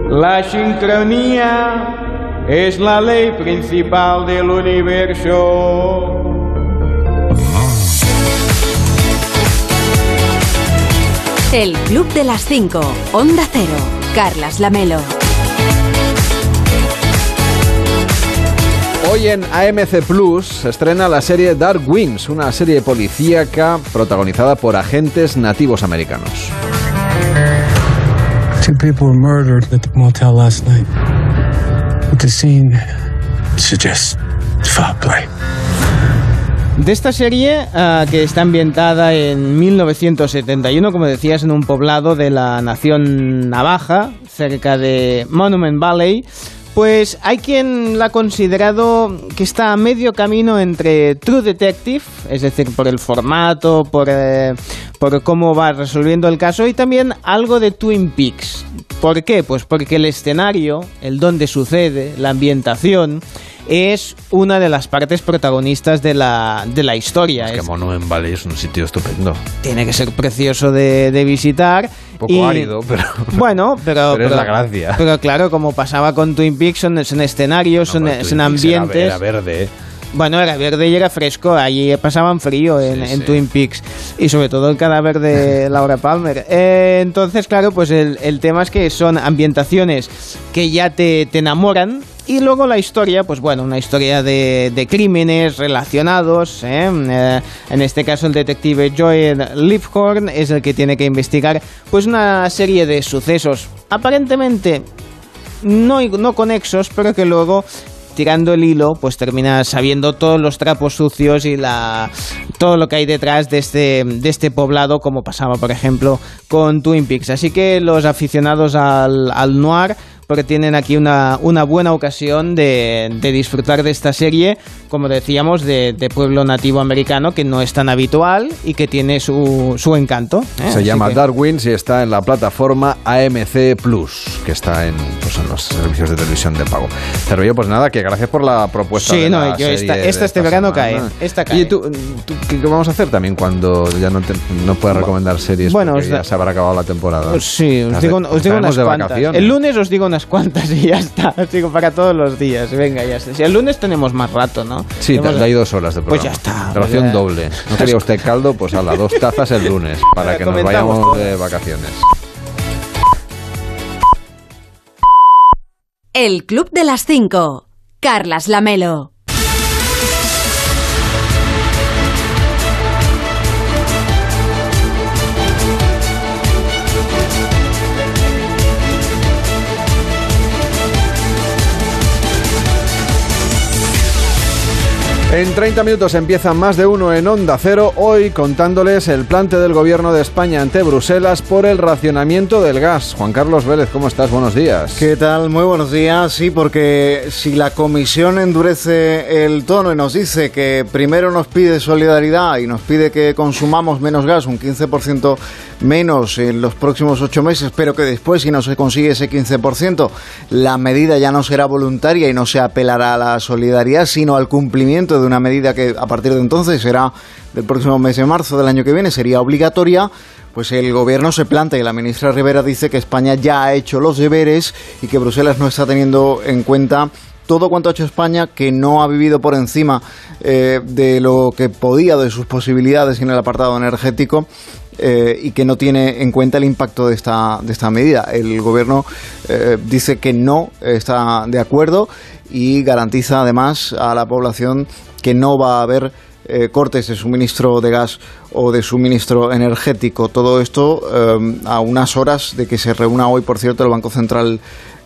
La sincronía es la ley principal del universo. El Club de las 5. Onda Cero. Carlas Lamelo. Hoy en AMC Plus se estrena la serie Dark Wings, una serie policíaca protagonizada por agentes nativos americanos. Two people were murdered at the motel last night. But the scene suggests foul play. De esta serie, ah, que está ambientada en 1971, como decías, en un poblado de la nación navaja, cerca de Monument Valley, pues hay quien la ha considerado que está a medio camino entre True Detective, es decir, por el formato, por, eh, por cómo va resolviendo el caso, y también algo de Twin Peaks. ¿Por qué? Pues porque el escenario, el donde sucede, la ambientación, es una de las partes protagonistas de la, de la historia. Es que Monument Valley es un sitio estupendo. tiene que ser precioso de, de visitar. Un poco y- árido, pero... Bueno, pero, Pero es la gracia. Pero claro, como pasaba con Twin Peaks, son, son escenarios, son, Hombre, son era- ambientes. Era, verde, ¿eh? Bueno, era verde y era fresco, allí pasaban frío en, Sí, en sí. Twin Peaks y sobre todo el cadáver de Laura Palmer. Eh, entonces, claro, pues el, el tema es que son ambientaciones que ya te, te enamoran y luego la historia, pues bueno, una historia de, de crímenes relacionados. ¿eh? Eh, en este caso, el detective Joel Lifhorn es el que tiene que investigar pues una serie de sucesos aparentemente no, no conexos, pero que luego tirando el hilo, pues terminas sabiendo todos los trapos sucios y la todo lo que hay detrás de este, de este poblado, como pasaba, por ejemplo, con Twin Peaks. Así que los aficionados al, al noir porque tienen aquí una, una buena ocasión de, de disfrutar de esta serie, como decíamos, de, de pueblo nativo americano, que no es tan habitual y que tiene su, su encanto. ¿eh? Se Así llama que- Darwin y está en la plataforma AMC Plus, que está en, pues, en los servicios de televisión de pago. Pero yo, pues nada, que gracias por la propuesta. Sí, de no, la yo serie esta- de esta este verano cae, esta cae. ¿Y tú, tú qué, vamos a hacer también cuando ya no, te- no puedas recomendar series? Bueno, ya se habrá acabado la temporada. Pues sí, os digo, os digo unas de cuantas. El lunes os digo unas cuantas y ya está. Digo para todos los días. Venga, ya está. Si el lunes tenemos más rato, ¿no? Sí, te, Tenemos- hay dos horas de Pues programa. ya está, Ración pues ya. doble. ¿No quería usted caldo? Pues a las dos tazas el lunes, para que nos vayamos de vacaciones. El Club de las 5. Carlas Lamelo. En 30 minutos empieza más de uno en Onda Cero, hoy contándoles el plante del gobierno de España ante Bruselas por el racionamiento del gas. Juan Carlos Vélez, ¿cómo estás? Buenos días. ¿Qué tal? Muy buenos días. Sí, porque si la comisión endurece el tono y nos dice que primero nos pide solidaridad y nos pide que consumamos menos gas, un 15% menos en los próximos ocho meses, pero que después, si no se consigue ese 15%, la medida ya no será voluntaria y no se apelará a la solidaridad, sino al cumplimiento de una medida que a partir de entonces será del próximo mes de marzo del año que viene, sería obligatoria. Pues el gobierno se planta y la ministra Rivera dice que España ya ha hecho los deberes y que Bruselas no está teniendo en cuenta todo cuanto ha hecho España, que no ha vivido por encima eh, de lo que podía, de sus posibilidades en el apartado energético. Eh, y que no tiene en cuenta el impacto de esta, de esta medida. El gobierno eh, dice que no está de acuerdo y garantiza además a la población que no va a haber eh, cortes de suministro de gas o de suministro energético. Todo esto a unas horas de que se reúna hoy, por cierto, el Banco Central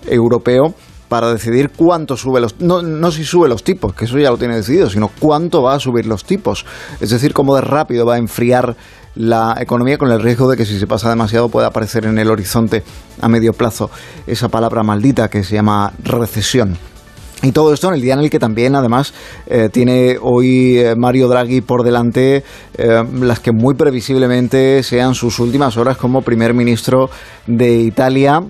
Europeo para decidir cuánto sube los no, no si sube los tipos, que eso ya lo tiene decidido, sino cuánto va a subir los tipos. Es decir, cómo de rápido va a enfriar la economía con el riesgo de que si se pasa demasiado pueda aparecer en el horizonte a medio plazo esa palabra maldita que se llama recesión. Y todo esto en el día en el que también, además, eh, tiene hoy eh, Mario Draghi por delante eh, las que muy previsiblemente sean sus últimas horas como primer ministro de Italia.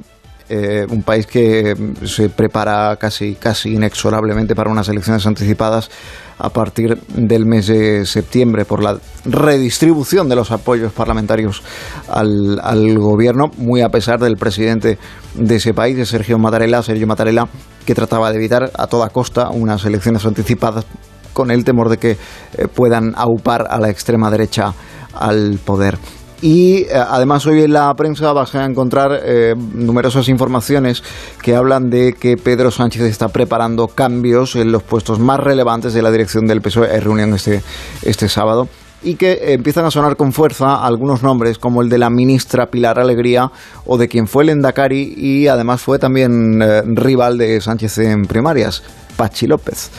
Eh, un país que mm, se prepara casi, casi inexorablemente para unas elecciones anticipadas a partir del mes de septiembre por la redistribución de los apoyos parlamentarios al, al gobierno, muy a pesar del presidente de ese país, de Sergio Mattarella, Sergio Mattarella, que trataba de evitar a toda costa unas elecciones anticipadas con el temor de que eh, puedan aupar a la extrema derecha al poder. Y eh, además hoy en la prensa vas a encontrar eh, numerosas informaciones que hablan de que Pedro Sánchez está preparando cambios en los puestos más relevantes de la dirección del PSOE. Hay reunión este, este sábado. Y que empiezan a sonar con fuerza algunos nombres, como el de la ministra Pilar Alegría o de quien fue el Endacari y además fue también eh, rival de Sánchez en primarias, Pachi López.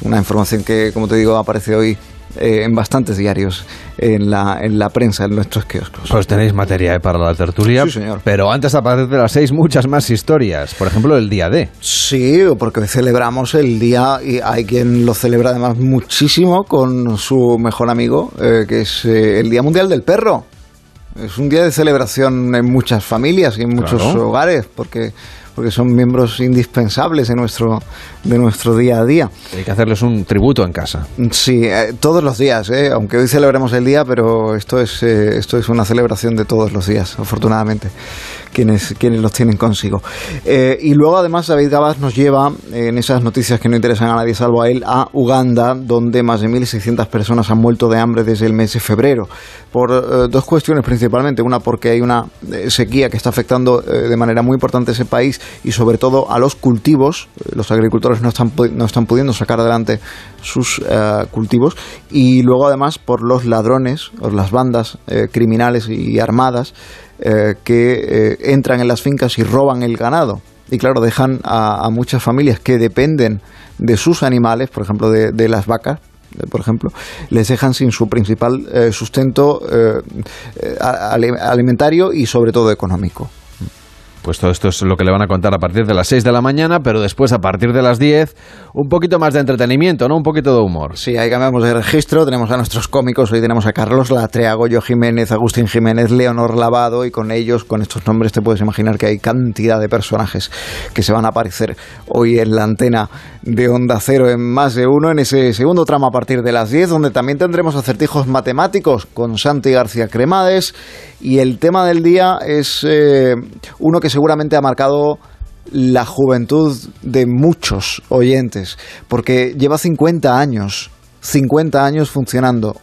Una información que, como te digo, aparece hoy eh, en bastantes diarios en la, en la prensa, en nuestros kioscos. Pues tenéis materia eh, para la tertulia. Sí, señor. Pero antes, a partir de las seis, muchas más historias. Por ejemplo, el día D. Sí, porque celebramos el día y hay quien lo celebra además muchísimo con su mejor amigo, eh, que es el Día Mundial del Perro. Es un día de celebración en muchas familias y en muchos Claro. hogares, porque porque son miembros indispensables de nuestro de nuestro día a día. Hay que hacerles un tributo en casa. Sí, eh, todos los días, eh, aunque hoy celebremos el día, pero esto es, eh, esto es una celebración de todos los días, afortunadamente. Quienes, quienes los tienen consigo. Eh, y luego además David Gabas nos lleva en esas noticias que no interesan a nadie salvo a él a Uganda, donde más de 1.600 personas han muerto de hambre desde el mes de febrero, por eh, dos cuestiones principalmente. Una porque hay una eh, sequía que está afectando de manera muy importante ese país y sobre todo a los cultivos. Los agricultores no están, no están pudiendo sacar adelante sus cultivos y luego además por los ladrones o las bandas criminales y armadas eh, que eh, entran en las fincas y roban el ganado. Y claro, dejan a, a muchas familias que dependen de sus animales, por ejemplo, de, las vacas, eh, por ejemplo, les dejan sin su principal sustento alimentario y sobre todo económico. Pues todo esto es lo que le van a contar a partir de las 6 de la mañana, pero después a partir de las 10 un poquito más de entretenimiento, ¿no? Un poquito de humor. Sí, ahí cambiamos de registro, tenemos a nuestros cómicos, hoy tenemos a Carlos Latrea, Goyo Jiménez, Agustín Jiménez, Leonor Lavado y con ellos, con estos nombres te puedes imaginar que hay cantidad de personajes que se van a aparecer hoy en la antena de Onda Cero en más de uno, en ese segundo tramo a partir de las 10, donde también tendremos acertijos matemáticos con Santi García Cremades. Y el tema del día es eh, uno que seguramente ha marcado la juventud de muchos oyentes, porque lleva 50 años, 50 años funcionando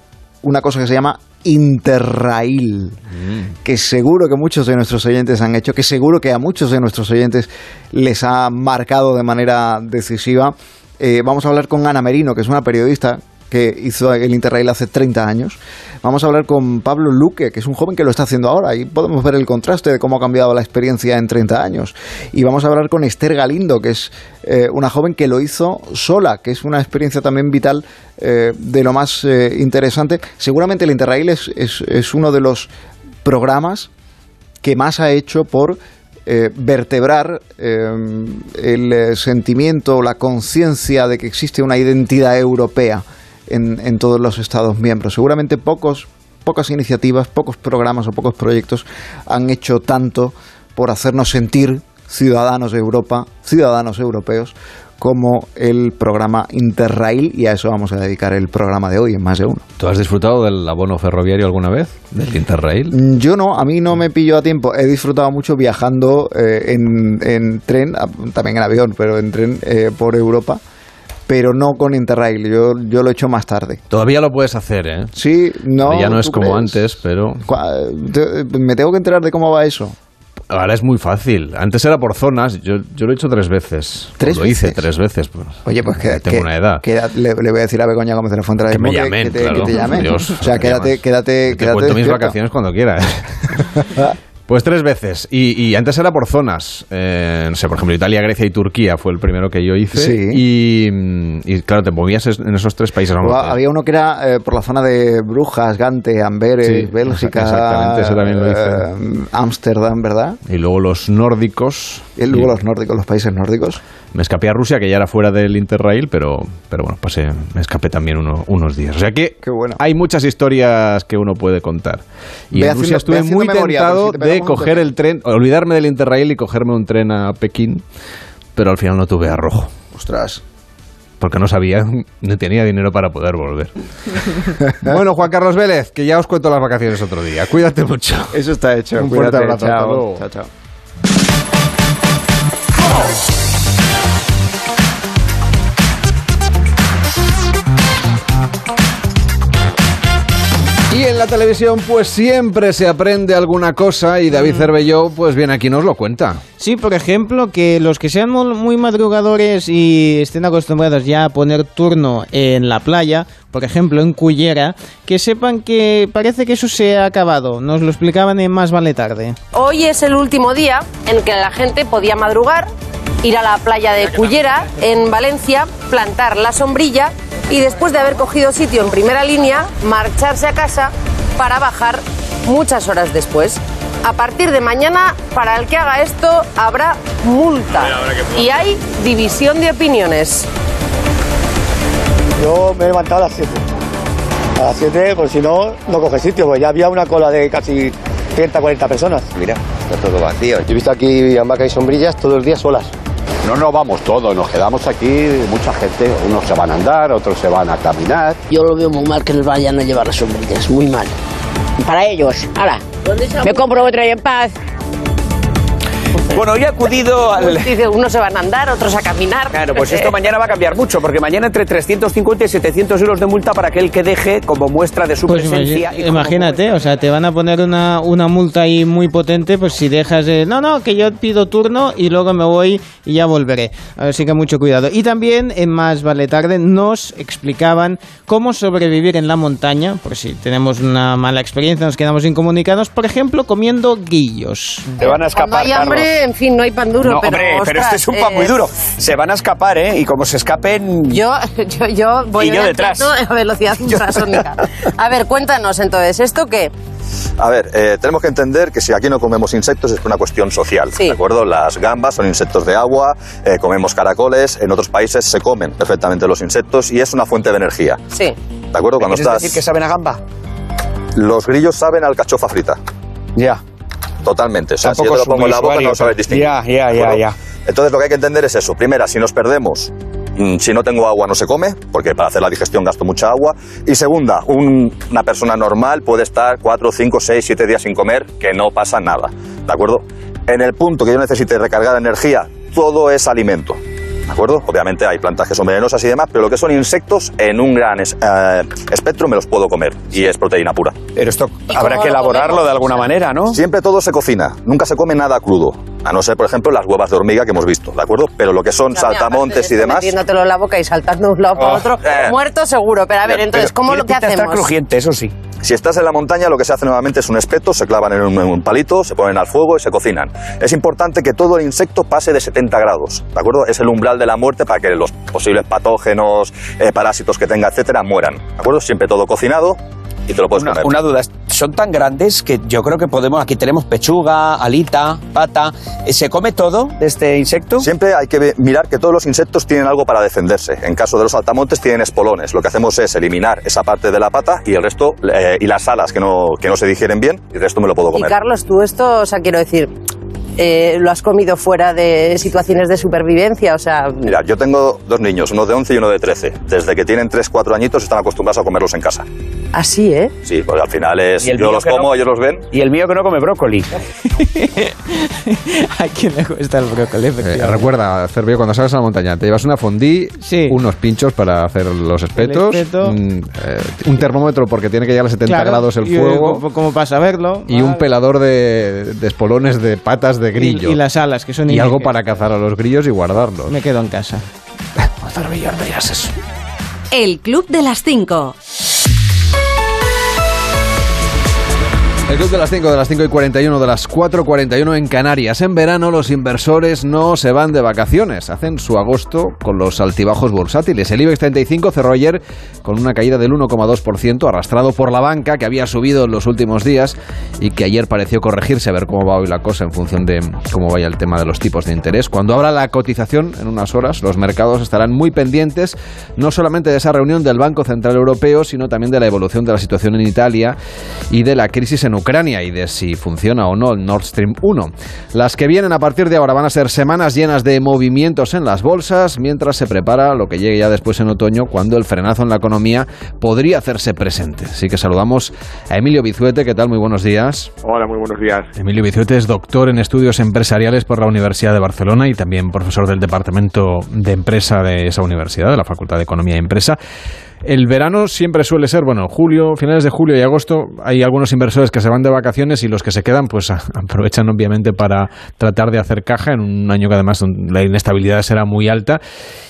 una cosa que se llama Interrail, que seguro que muchos de nuestros oyentes han hecho, que seguro que a muchos de nuestros oyentes les ha marcado de manera decisiva. Eh, vamos a hablar con Ana Merino, que es una periodista que hizo el Interrail hace 30 años. Vamos a hablar con Pablo Luque, que es un joven que lo está haciendo ahora, y podemos ver el contraste de cómo ha cambiado la experiencia en 30 años. Y vamos a hablar con Esther Galindo, que es eh, una joven que lo hizo sola, que es una experiencia también vital eh, de lo más eh, interesante. Seguramente el Interrail es, es, es uno de los programas que más ha hecho por vertebrar eh, el sentimiento, la conciencia de que existe una identidad europea en, en todos los Estados miembros. Seguramente pocos, pocas iniciativas, pocos programas o pocos proyectos han hecho tanto por hacernos sentir ciudadanos de Europa, ciudadanos europeos, como el programa Interrail y a eso vamos a dedicar el programa de hoy en más de uno. ¿Tú has disfrutado del abono ferroviario alguna vez? ¿Del Interrail? Mm, Yo no, a mí no me pilló a tiempo. He disfrutado mucho viajando eh, en, en tren, también en avión, pero en tren eh, por Europa, pero no con Interrail. Yo, yo lo he hecho más tarde. Todavía lo puedes hacer, ¿eh? Sí, no. ya no es ¿tú como crees? antes, pero Me tengo que enterar de cómo va eso. ahora es muy fácil. Antes era por zonas. Yo, yo lo he hecho tres veces. ¿Tres lo hice veces? tres veces. pues. Oye, pues que, Tengo que- una edad. que le, le voy a decir a Begoña Gómez de la Fuente Que me llamen, que, te, claro. que te llame. Dios, o sea, quédate, llamas. quédate, Te quédate cuento mis vacaciones cuando quieras. Pues tres veces. Y, y antes era por zonas. Eh, no sé, por ejemplo, Italia, Grecia y Turquía fue el primero que yo hice. Sí. Y, mm, y, claro, te movías en esos tres países. vamos, Había uno que era eh, por la zona de Brujas, Gante, Amberes, Sí, Bélgica, exactamente, ese también lo hice. eh, Ámsterdam, ¿verdad? Y luego los nórdicos. Y luego Y los nórdicos, los países nórdicos. Me escapé a Rusia, que ya era fuera del Interrail, pero, pero bueno, pasé, me escapé también uno- unos días. O sea que bueno. hay muchas historias que uno puede contar. Y Ve en Rusia ve estuve muy memoria, tentado por si te de coger el tren, olvidarme del Interrail y cogerme un tren a Pekín, pero al final no tuve arrojo. Ostras. Porque no sabía, no tenía dinero para poder volver. bueno, Juan Carlos Vélez, que ya os cuento las vacaciones otro día. Cuídate mucho. Eso está hecho. Un fuerte abrazo, chao. Chao, chao. Y en la televisión, pues siempre se aprende alguna cosa y David Cervelló, pues viene aquí y nos lo cuenta. Sí, por ejemplo, que los que sean muy madrugadores y estén acostumbrados ya a poner turno en la playa, por ejemplo en Cullera, que sepan que parece que eso se ha acabado. Nos lo explicaban en Más Vale Tarde. Hoy es el último día en que la gente podía madrugar, ir a la playa de Cullera, en Valencia, plantar la sombrilla y después de haber cogido sitio en primera línea, marcharse a casa para bajar muchas horas después. A partir de mañana, para el que haga esto, habrá multa. Y hay división de opiniones. Yo me he levantado a las 7. A las 7, pues si no, no coge sitio, pues ya había una cola de casi 30, 40 personas. Mira, está todo vacío. Yo he visto aquí hamacas y sombrillas todo el día solas. No nos vamos todos, nos quedamos aquí, mucha gente, unos se van a andar, otros se van a caminar. Yo lo veo muy mal que nos vayan a llevar las sombrillas, muy mal. Para ellos, hala, me compro otra y en paz. Bueno, hoy he acudido al... Dice, unos se van a andar, otros a caminar. Claro, pues esto mañana va a cambiar mucho, porque mañana entre 350 y 700 euros de multa para aquel que deje como muestra de su Pues presencia. imagi- imagínate, o sea, te van a poner una, una multa ahí muy potente, pues si dejas de, no, no, que yo pido turno y luego me voy y ya volveré. Así que mucho cuidado. Y también en Más Vale Tarde nos explicaban cómo sobrevivir en la montaña, por si tenemos una mala experiencia, nos quedamos incomunicados, por ejemplo, comiendo grillos. Te van a Cuando escapar, hay hambre. En fin, no hay pan duro. No, pero, hombre, pero este ostras, es un pan eh, muy duro. Se van a escapar, ¿eh? Y como se escapen... Yo, yo, yo voy Y yo de detrás. a velocidad ultrasónica. A ver, cuéntanos entonces, ¿esto qué? A ver, eh, tenemos que entender que si aquí no comemos insectos es por una cuestión social, ¿de acuerdo? Las gambas son insectos de agua, eh, comemos caracoles, en otros países se comen perfectamente los insectos y es una fuente de energía, Sí. ¿de acuerdo? Cuando ¿Quieres estás... decir que saben a gamba? Los grillos saben al cachofa frita. Ya. Totalmente, o sea, si yo te lo pongo en la boca no lo sabes distinguir. Ya, ya, ¿de ya, ya. Entonces lo que hay que entender es eso. Primera, si nos perdemos, mm, si no tengo agua no se come, porque para hacer la digestión gasto mucha agua. Y segunda, un- una persona normal puede estar 4, 5, 6, 7 días sin comer, que no pasa nada. ¿De acuerdo? En el punto que yo necesite recargar energía, todo es alimento. ¿De acuerdo? Obviamente hay plantas que son venenosas y demás, pero lo que son insectos, en un gran es- eh, espectro me los puedo comer. Y es proteína pura. Pero esto habrá que elaborarlo de alguna manera, ¿no? Siempre todo se cocina, nunca se come nada crudo. A no ser, por ejemplo, las huevas de hormiga que hemos visto, ¿de acuerdo? Pero lo que son mira, saltamontes y de esto, demás. Metiéndotelo en la boca y saltando de un lado para Oh, otro, eh. muerto seguro. Pero a ver, entonces, ¿cómo lo que hacemos? crujiente, eso sí. Si estás en la montaña, lo que se hace nuevamente es un espeto, se clavan en un, en un palito, se ponen al fuego y se cocinan. Es importante que todo el insecto pase de 70 grados, ¿de acuerdo? Es el umbral de la muerte para que los posibles patógenos, eh, parásitos que tenga, etcétera, mueran, ¿de acuerdo? Siempre todo cocinado y te lo puedes Una, comer. una duda, son tan grandes que yo creo que podemos, aquí tenemos pechuga, alita, pata, Eh, ¿se come todo de este insecto? Siempre hay que mirar que todos los insectos tienen algo para defenderse. En caso de los saltamontes tienen espolones. Lo que hacemos es eliminar esa parte de la pata y el resto, eh, y las alas que no, que no se digieren bien, y el resto me lo puedo Y comer. Carlos, tú esto, o sea, quiero decir, eh, lo has comido fuera de situaciones de supervivencia, o sea, Mira, yo tengo dos niños, uno de 11 y uno de 13. Desde que tienen 3, 4 añitos están acostumbrados a comerlos en casa. así, ¿eh? Sí, pues al final es, yo los como, no. ellos los ven. Y el mío que no come brócoli. ¿A quién le cuesta el brócoli? Eh, recuerda, Cervio, cuando salgas a la montaña, te llevas una fondí, unos pinchos para hacer los espetos, espeto. mm, eh, un termómetro porque tiene que llegar a 70 Claro, grados el fuego eh, Como para saberlo. y un pelador de, de espolones de patas de grillo. Y, y las alas, que son Y algo para cazar a los grillos y guardarlos. Me quedo en casa. Eso. El Club de las 5. El club de las 5, de las 5 y 41, de las 4.41 en Canarias. En verano los inversores no se van de vacaciones, hacen su agosto con los altibajos bursátiles. El IBEX 35 cerró ayer con una caída del 1,2%, arrastrado por la banca que había subido en los últimos días y que ayer pareció corregirse a ver cómo va hoy la cosa en función de cómo vaya el tema de los tipos de interés. Cuando abra la cotización en unas horas, los mercados estarán muy pendientes no solamente de esa reunión del Banco Central Europeo, sino también de la evolución de la situación en Italia y de la crisis en Ucrania y de si funciona o no el Nord Stream 1. Las que vienen a partir de ahora van a ser semanas llenas de movimientos en las bolsas mientras se prepara lo que llegue ya después en otoño cuando el frenazo en la economía podría hacerse presente. Así que saludamos a Emilio Bizuete, ¿qué tal? Muy buenos días. Hola, muy buenos días. Emilio Bizuete es doctor en estudios empresariales por la Universidad de Barcelona y también profesor del Departamento de Empresa de esa universidad, de la Facultad de Economía y Empresa. El verano siempre suele ser, bueno, julio, finales de julio y agosto, hay algunos inversores que se van de vacaciones y los que se quedan, pues a- aprovechan obviamente para tratar de hacer caja en un año que además la inestabilidad será muy alta.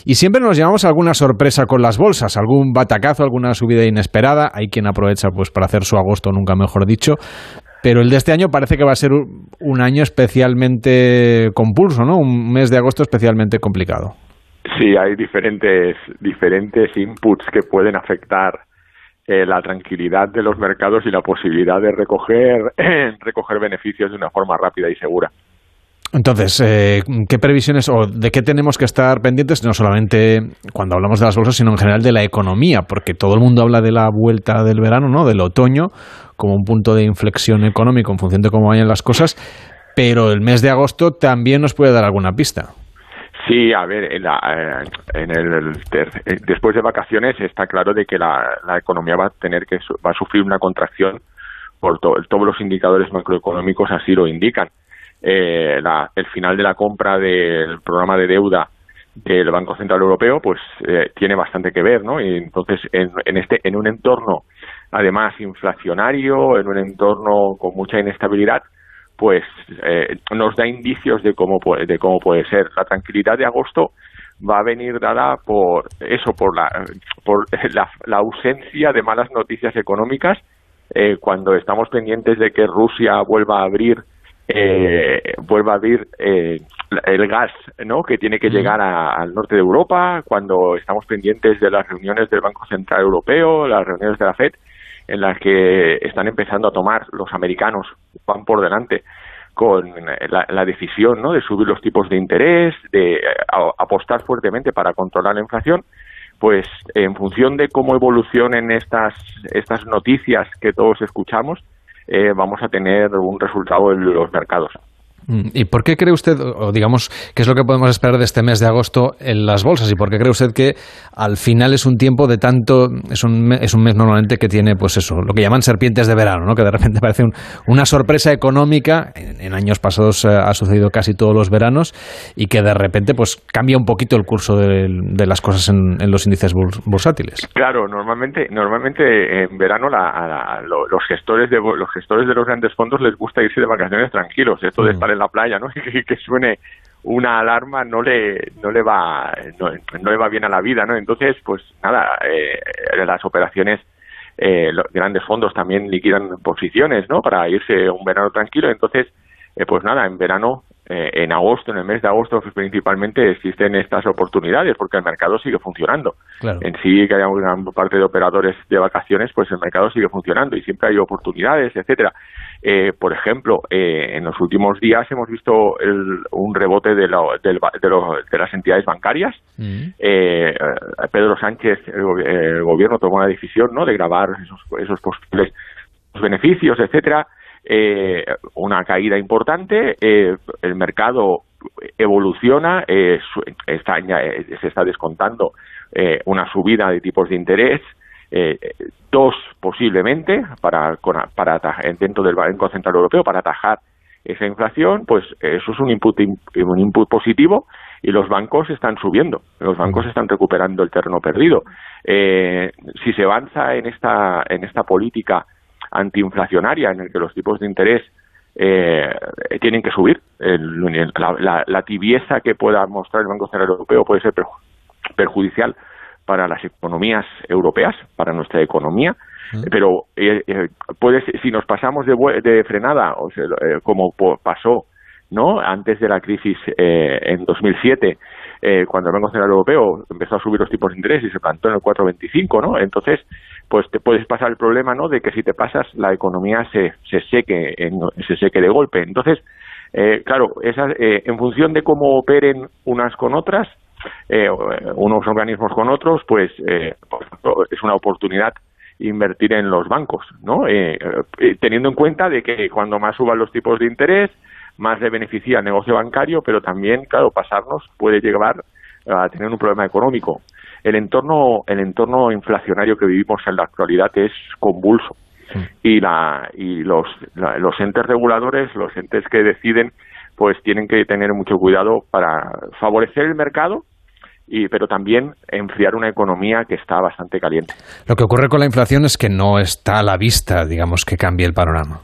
Y siempre nos llevamos alguna sorpresa con las bolsas, algún batacazo, alguna subida inesperada. Hay quien aprovecha pues para hacer su agosto, nunca mejor dicho. Pero el de este año parece que va a ser un año especialmente compulso, ¿no? Un mes de agosto especialmente complicado. Sí, hay diferentes, diferentes inputs que pueden afectar eh, la tranquilidad de los mercados y la posibilidad de recoger, recoger beneficios de una forma rápida y segura. Entonces, eh, ¿qué previsiones o de qué tenemos que estar pendientes? No solamente cuando hablamos de las bolsas, sino en general de la economía, porque todo el mundo habla de la vuelta del verano, ¿no? Del otoño, como un punto de inflexión económico en función de cómo vayan las cosas, pero el mes de agosto también nos puede dar alguna pista. Sí, a ver, en, la, eh, en el eh, después de vacaciones está claro de que la, la economía va a tener que va a sufrir una contracción por to- todos los indicadores macroeconómicos así lo indican. eh, la- el final de la compra del programa de deuda del Banco Central Europeo, pues eh, tiene bastante que ver, ¿no? Y entonces, en, en este, en un entorno, además inflacionario, en un entorno con mucha inestabilidad, pues eh, nos da indicios de cómo puede, de cómo puede ser. La tranquilidad de agosto va a venir dada por eso, por la, por la, la ausencia de malas noticias económicas. Eh, cuando estamos pendientes de que Rusia vuelva a abrir eh, vuelva a abrir eh, el gas no que tiene que llegar a- al norte de Europa cuando estamos pendientes de las reuniones del Banco Central Europeo las reuniones de la Fed en las que están empezando a tomar los americanos van por delante con la, decisión ¿no? de subir los tipos de interés, de eh, apostar fuertemente para controlar la inflación, pues en función de cómo evolucionen estas, estas noticias que todos escuchamos, eh, vamos a tener un resultado en los mercados. Mm, ¿Y por qué cree usted, o digamos, qué es lo que podemos esperar de este mes de agosto en las bolsas? ¿Y por qué cree usted que al final es un tiempo de tanto, es un, me- es un mes normalmente que tiene, pues eso, lo que llaman serpientes de verano, ¿no? Que de repente parece un- una sorpresa económica, en, en años pasados eh, ha sucedido casi todos los veranos, y que de repente pues cambia un poquito el curso de, de las cosas en, en los índices burs- bursátiles. Claro, normalmente, normalmente en verano la- a la- lo- los gestores de los gestores de los grandes fondos les gusta irse de vacaciones tranquilos. Esto de Mm. Estar en la playa, ¿no? que, que suene una alarma no le no le va no, no le va bien a la vida, ¿no? Entonces, pues nada, eh, las operaciones eh, los grandes fondos también liquidan posiciones, ¿no? Para irse un verano tranquilo. Entonces, eh, pues nada, en verano, eh, en agosto, en el mes de agosto pues, principalmente existen estas oportunidades porque el mercado sigue funcionando. Claro. En sí que haya una parte de operadores de vacaciones, pues el mercado sigue funcionando y siempre hay oportunidades, etcétera. Eh, por ejemplo, eh, en los últimos días hemos visto el- un rebote de, lo- del de lo- de las entidades bancarias. Eh, eh, Pedro Sánchez, el, el gobierno tomó la decisión ¿no? de grabar esos, esos posibles beneficios, etcétera. Eh, una caída importante, eh, el mercado evoluciona, eh, está se está descontando eh, una subida de tipos de interés, eh, dos posiblemente para, para dentro del Banco Central Europeo para atajar esa inflación, pues eso es un input, un input positivo y los bancos están subiendo, los bancos están recuperando el terreno perdido. Eh, si se avanza en esta, en esta política antiinflacionaria en el que los tipos de interés eh, tienen que subir, el- la, la- la tibieza que pueda mostrar el Banco Central Europeo puede ser perju- perjudicial para las economías europeas, para nuestra economía, pero eh, eh, puede si nos pasamos de, de frenada, o sea, eh, como pasó no antes de la crisis eh, en 2007, eh, cuando el Banco Central Europeo empezó a subir los tipos de interés y se plantó en el 4,25, ¿no? Entonces, pues te puedes pasar el problema, ¿no? De que si te pasas la economía se, se seque en- se seque de golpe. Entonces, eh, claro, esas, eh, en función de cómo operen unas con otras, eh, unos organismos con otros, pues eh, es una oportunidad invertir en los bancos, ¿no? Eh, eh, teniendo en cuenta de que cuando más suban los tipos de interés, más le beneficia el negocio bancario, pero también, claro, pasarnos puede llevar a tener un problema económico. El entorno, el entorno inflacionario que vivimos en la actualidad es convulso y la y los la- los entes reguladores, los entes que deciden, pues tienen que tener mucho cuidado para favorecer el mercado y pero también enfriar una economía que está bastante caliente. Lo que ocurre con la inflación es que no está a la vista, digamos, que cambie el panorama.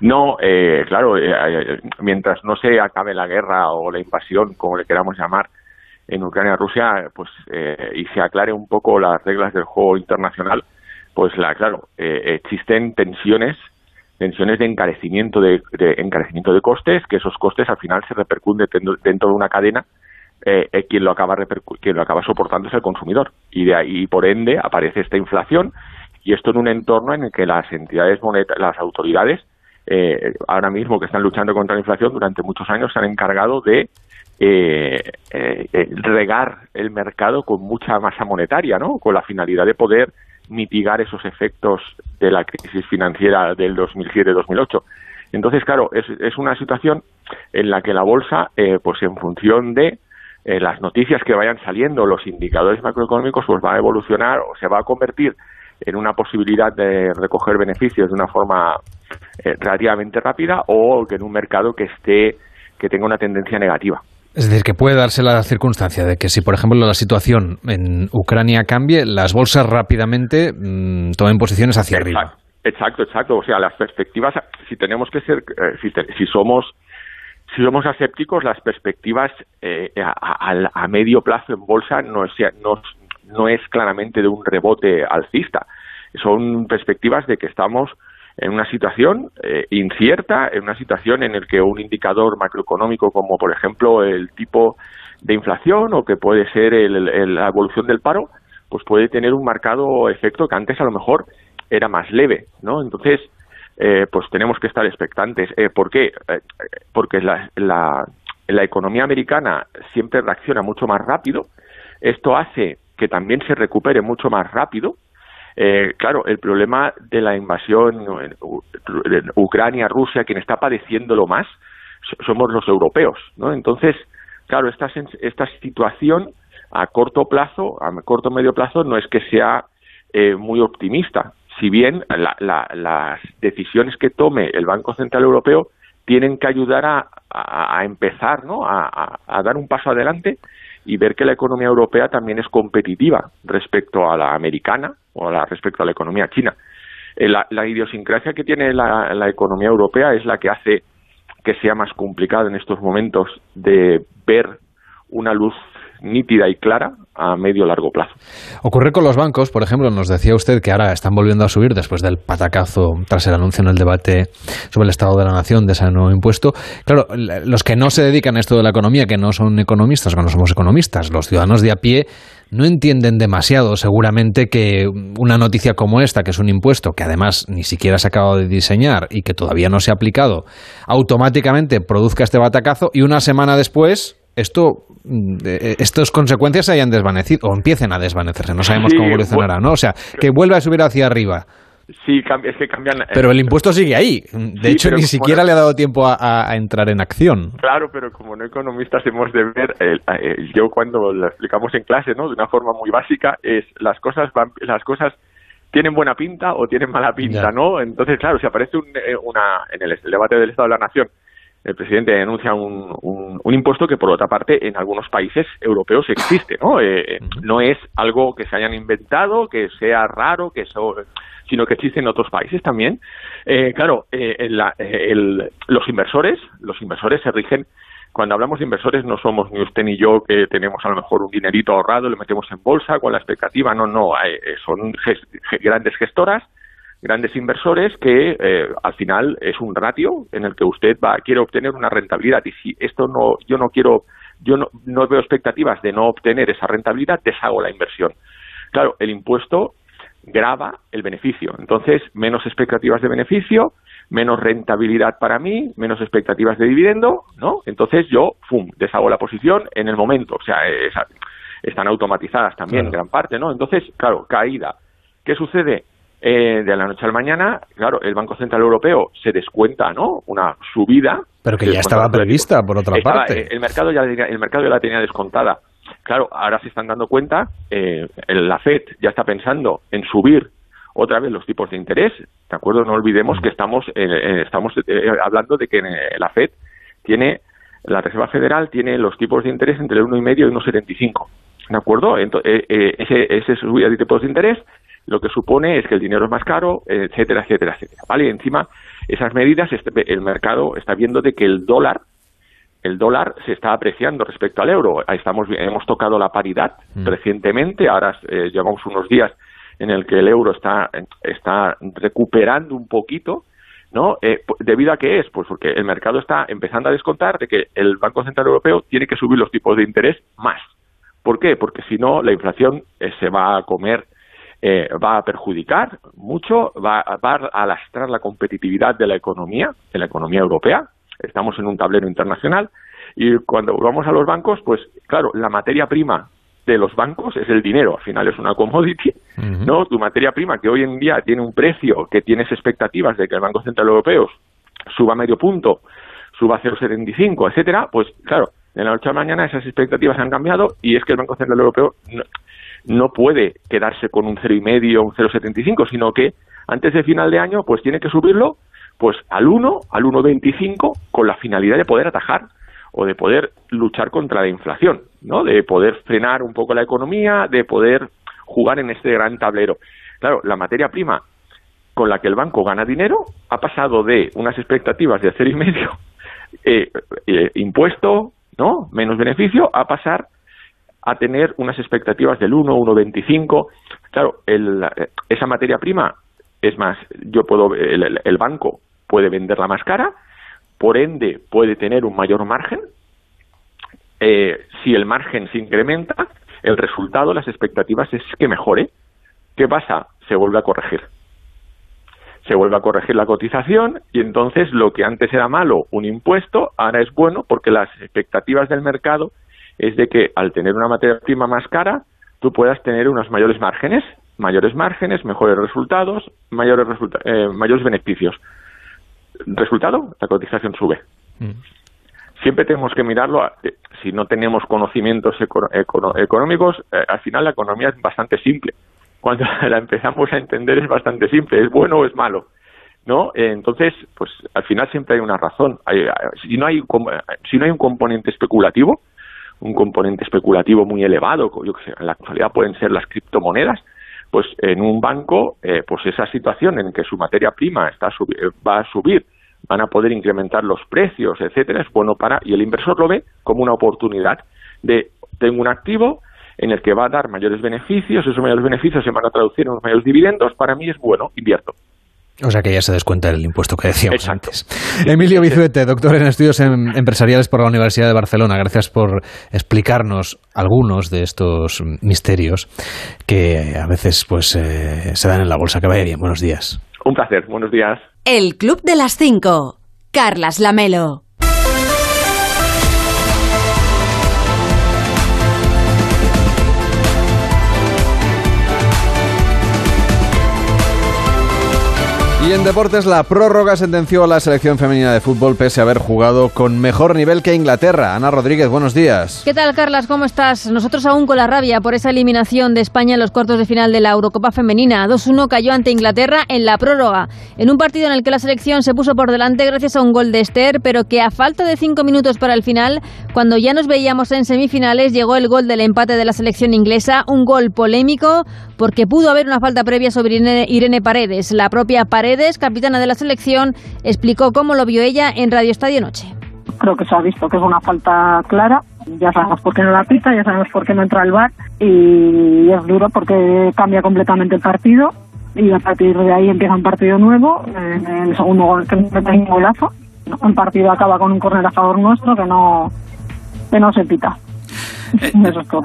No, eh, claro, eh, eh, mientras no se acabe la guerra o la invasión, como le queramos llamar, en Ucrania-Rusia, pues eh, y se aclare un poco las reglas del juego internacional, pues la, claro, eh, existen tensiones, tensiones de encarecimiento de, de encarecimiento de costes, que esos costes al final se repercuten dentro, dentro de una cadena eh, eh, quien lo acaba quien lo acaba soportando es el consumidor y de ahí por ende aparece esta inflación y esto en un entorno en el que las entidades moneta- las autoridades eh, ahora mismo que están luchando contra la inflación durante muchos años se han encargado de eh, eh, regar el mercado con mucha masa monetaria, ¿no? Con la finalidad de poder mitigar esos efectos de la crisis financiera del 2007-2008. Entonces, claro, es, es una situación en la que la bolsa, eh, pues en función de eh, las noticias que vayan saliendo, los indicadores macroeconómicos, pues va a evolucionar o se va a convertir en una posibilidad de recoger beneficios de una forma eh, relativamente rápida o que en un mercado que esté que tenga una tendencia negativa. Es decir, que puede darse la circunstancia de que si, por ejemplo, la situación en Ucrania cambie, las bolsas rápidamente mm, tomen posiciones hacia arriba. Exacto, exacto. O sea, las perspectivas, si tenemos que ser, eh, si, te- si somos si somos asépticos, las perspectivas eh, a, a- a medio plazo en bolsa no es, no, es claramente de un rebote alcista. Son perspectivas de que estamos en una situación eh, incierta, en una situación en la que un indicador macroeconómico como, por ejemplo, el tipo de inflación o que puede ser el- la evolución del paro, pues puede tener un marcado efecto que antes a lo mejor era más leve, ¿no? Entonces, eh, pues tenemos que estar expectantes. Eh, ¿Por qué? Eh, porque la, la, la economía americana siempre reacciona mucho más rápido. Esto hace que también se recupere mucho más rápido. Eh, claro, el problema de la invasión en U- en Ucrania, Rusia, quien está padeciéndolo más so- somos los europeos, ¿no? Entonces, claro, esta, esta situación a corto plazo, a corto medio plazo, no es que sea eh, muy optimista. Si bien la- la- las decisiones que tome el Banco Central Europeo tienen que ayudar a, a- empezar, ¿no? A, dar un paso adelante y ver que la economía europea también es competitiva respecto a la americana o la, respecto a la economía china. Eh, la, la idiosincrasia que tiene la, la economía europea es la que hace que sea más complicado en estos momentos de ver una luz nítida y clara a medio largo plazo. Ocurre con los bancos, por ejemplo, nos decía usted que ahora están volviendo a subir después del patacazo tras el anuncio en el debate sobre el estado de la nación de ese nuevo impuesto. Claro, los que no se dedican a esto de la economía, que no son economistas, que no somos economistas, los ciudadanos de a pie no entienden demasiado seguramente que una noticia como esta, que es un impuesto que además ni siquiera se ha acabado de diseñar y que todavía no se ha aplicado, automáticamente produzca este batacazo y una semana después esto estas consecuencias se hayan desvanecido o empiecen a desvanecerse, no sabemos Sí, cómo evolucionará, ¿no? O sea, que vuelva a subir hacia arriba. Sí, es que cambian. eh, Pero el impuesto sigue ahí. De Sí, hecho, ni siquiera no- le ha dado tiempo a, entrar en acción. Claro, pero como no economistas hemos de ver, eh, eh, yo cuando lo explicamos en clase, ¿no? De una forma muy básica, es las cosas van, las cosas tienen buena pinta o tienen mala pinta, Ya. ¿no? Entonces, claro, si aparece un, eh, una en el debate del Estado de la Nación, el presidente denuncia un, un, un impuesto que, por otra parte, en algunos países europeos existe, ¿no? Eh, eh, no es algo que se hayan inventado, que sea raro, que eso, sino que existe en otros países también. Eh, claro, eh, la- eh, el- los inversores, los inversores se rigen cuando hablamos de inversores no somos ni usted ni yo que tenemos a lo mejor un dinerito ahorrado, lo metemos en bolsa con la expectativa, no, no, eh, son ges- ge- grandes gestoras, grandes inversores que eh, al final es un ratio en el que usted va quiere obtener una rentabilidad. Y si esto no yo no quiero yo no, no veo expectativas de no obtener esa rentabilidad deshago la inversión. Claro el impuesto grava el beneficio. Entonces menos expectativas de beneficio menos rentabilidad para mí menos expectativas de dividendo no entonces yo fum deshago la posición en el momento. O sea esa- están automatizadas también en gran parte no entonces claro caída. Qué sucede eh, de la noche a la mañana, claro, el Banco Central Europeo se descuenta, ¿no? Una subida. Pero que ya estaba prevista, por otra Estaba- parte. eh, el mercado ya el mercado ya la tenía descontada. Claro, ahora se están dando cuenta, eh, el- la Fed ya está pensando en subir otra vez los tipos de interés. ¿De acuerdo? No olvidemos que estamos eh, estamos eh, hablando de que eh, la Fed tiene la Reserva Federal tiene los tipos de interés entre el 1,5 y 1,75. ¿De acuerdo? Ento- eh, ese, ese subida de tipos de interés lo que supone es que el dinero es más caro, etcétera, etcétera, etcétera. ¿Vale? Y encima, esas medidas, este- el mercado está viendo de que el dólar el dólar se está apreciando respecto al euro. Estamos, hemos tocado la paridad recientemente, ahora eh, llevamos unos días en el que el euro está, está recuperando un poquito, ¿no? Eh, ¿Debido a qué es? Pues porque el mercado está empezando a descontar de que el Banco Central Europeo tiene que subir los tipos de interés más. ¿Por qué? Porque si no, la inflación eh, se va a comer, eh, va a perjudicar mucho, va, va a lastrar la competitividad de la economía, de la economía europea. Estamos en un tablero internacional y cuando vamos a los bancos, pues claro, la materia prima de los bancos es el dinero, al final es una commodity, ¿no? Tu materia prima que hoy en día tiene un precio que tienes expectativas de que el Banco Central Europeo suba medio punto, suba 0,75, etcétera, pues claro, de la noche a la mañana esas expectativas han cambiado y es que el Banco Central Europeo no, no puede quedarse con un 0,5 o un 0,75, sino que antes de final de año pues tiene que subirlo pues al 1, al 1,25 con la finalidad de poder atajar o de poder luchar contra la inflación, ¿no? De poder frenar un poco la economía, de poder jugar en este gran tablero. Claro, la materia prima con la que el banco gana dinero ha pasado de unas expectativas de cero y medio eh, eh, impuesto, ¿no? Menos beneficio, a pasar a tener unas expectativas del 1, 1,25. Claro, el, esa materia prima es más, yo puedo, el, el banco puede venderla más cara, por ende puede tener un mayor margen. Eh, si el margen se incrementa, el resultado, las expectativas es que mejore. ¿Qué pasa? Se vuelve a corregir. Se vuelve a corregir la cotización y entonces lo que antes era malo, un impuesto, ahora es bueno porque las expectativas del mercado es de que al tener una materia prima más cara, tú puedas tener unos mayores márgenes, mayores márgenes, mejores resultados, mayores, eh, mayores beneficios. Resultado, la cotización sube. Mm. Siempre tenemos que mirarlo, eh, si no tenemos conocimientos económicos, eh, al final la economía es bastante simple. Cuando la empezamos a entender es bastante simple, es bueno o es malo. ¿no? entonces, pues al final siempre hay una razón. si, no hay, si no hay un componente especulativo, un componente especulativo muy elevado, yo que sé, en la actualidad pueden ser las criptomonedas, pues en un banco, eh, pues esa situación en que su materia prima está va a subir, van a poder incrementar los precios, etcétera, es bueno para y el inversor lo ve como una oportunidad de tengo un activo en el que va a dar mayores beneficios, esos mayores beneficios se van a traducir en unos mayores dividendos, para mí es bueno, invierto. O sea que ya se descuenta el impuesto que decíamos antes. Emilio Bizuete, doctor en estudios empresariales por la Universidad de Barcelona. Gracias por explicarnos algunos de estos misterios que a veces pues eh, se dan en la bolsa. Que vaya bien. Buenos días. Un placer. Buenos días. El Club de las Cinco. Carlas Lamelo. En deportes, la prórroga sentenció a la selección femenina de fútbol pese a haber jugado con mejor nivel que Inglaterra. Ana Rodríguez, buenos días. ¿Qué tal, Carlas? ¿Cómo estás? Nosotros aún con la rabia por esa eliminación de España en los cuartos de final de la Eurocopa Femenina. 2-1 cayó ante Inglaterra en la prórroga, en un partido en el que la selección se puso por delante gracias a un gol de Esther, pero que a falta de cinco minutos para el final, cuando ya nos veíamos en semifinales, llegó el gol del empate de la selección inglesa, un gol polémico porque pudo haber una falta previa sobre Irene Paredes. La propia Paredes capitana de la selección, explicó cómo lo vio ella en Radio Estadio Noche. Creo que se ha visto que es una falta clara. Ya sabemos por qué no la pita, ya sabemos por qué no entra al bar y es duro porque cambia completamente el partido y a partir de ahí empieza un partido nuevo. En el segundo gol que mete un golazo. El partido acaba con un córner a favor nuestro que no que no se pita. Eh, Eso es todo.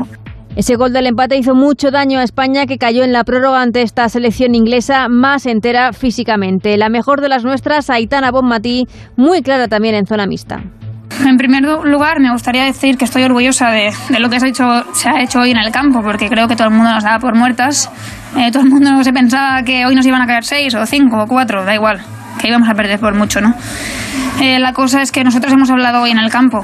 Ese gol del empate hizo mucho daño a España que cayó en la prórroga ante esta selección inglesa más entera físicamente. La mejor de las nuestras, Aitana Bonmatí, muy clara también en zona mixta. En primer lugar, me gustaría decir que estoy orgullosa de, lo que se ha, hecho, hoy en el campo, porque creo que todo el mundo nos daba por muertas. Eh, todo el mundo se pensaba que hoy nos iban a caer seis o cinco o cuatro, da igual, que íbamos a perder por mucho, ¿no? Eh, la cosa es que nosotros hemos hablado hoy en el campo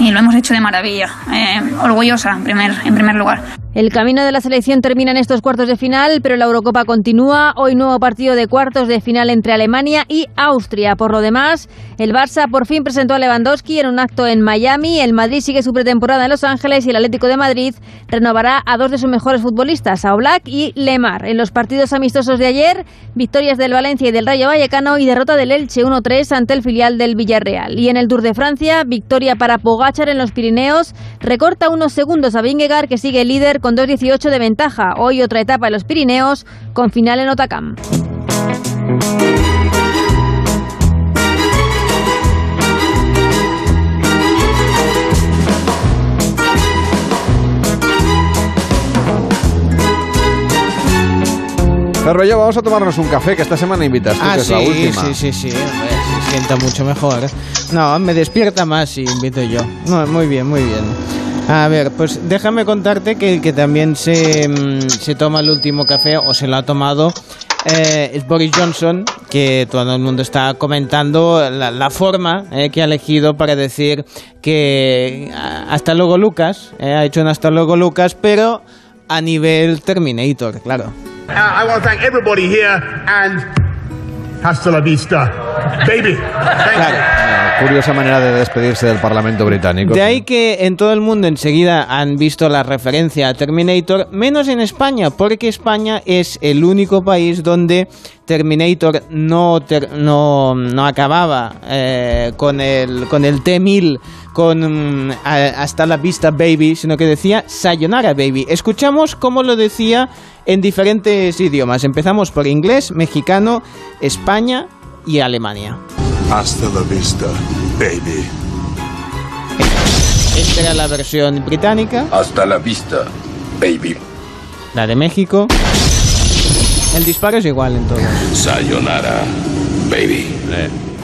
y lo hemos hecho de maravilla. Eh, orgullosa, en primer, en primer lugar. El camino de la selección termina en estos cuartos de final, pero la Eurocopa continúa. Hoy nuevo partido de cuartos de final entre Alemania y Austria. Por lo demás, el Barça por fin presentó a Lewandowski en un acto en Miami. El Madrid sigue su pretemporada en Los Ángeles y el Atlético de Madrid renovará a dos de sus mejores futbolistas, a Oblak y Lemar. En los partidos amistosos de ayer, victorias del Valencia y del Rayo Vallecano y derrota del Elche 1-3 ante el filial del Villarreal. Y en el Tour de Francia, victoria para Pogachar en los Pirineos, recorta unos segundos a Vingegaard que sigue líder con 2.18 de ventaja. Hoy otra etapa en los Pirineos con final en Otacam. Yo vamos a tomarnos un café, que esta semana invitas tú, ah, que es sí, la última. Sí, sí, sí, se sienta mucho mejor. No, me despierta más si invito yo. No, muy bien, muy bien. A ver, pues déjame contarte que que también se, mm, se toma el último café o se lo ha tomado eh, es Boris Johnson, que todo el mundo está comentando la, forma eh, que ha elegido para decir que hasta luego Lucas, eh, ha hecho un hasta luego Lucas, pero a nivel Terminator, claro. Uh, I want to thank everybody here and hasta la vista, baby. Thank you. Curiosa manera de despedirse del Parlamento británico. De ahí que en todo el mundo enseguida han visto la referencia a Terminator, menos en España, porque España es el único país donde Terminator no, ter- no, no acababa eh, con el, con el T-1000, con mm, hasta la vista baby, sino que decía Sayonara baby. Escuchamos cómo lo decía en diferentes idiomas. Empezamos por inglés, mexicano, España y Alemania. Hasta la vista, baby. Esta era la versión británica. Hasta la vista, baby. La de México. El disparo es igual en todo. Sayonara, baby.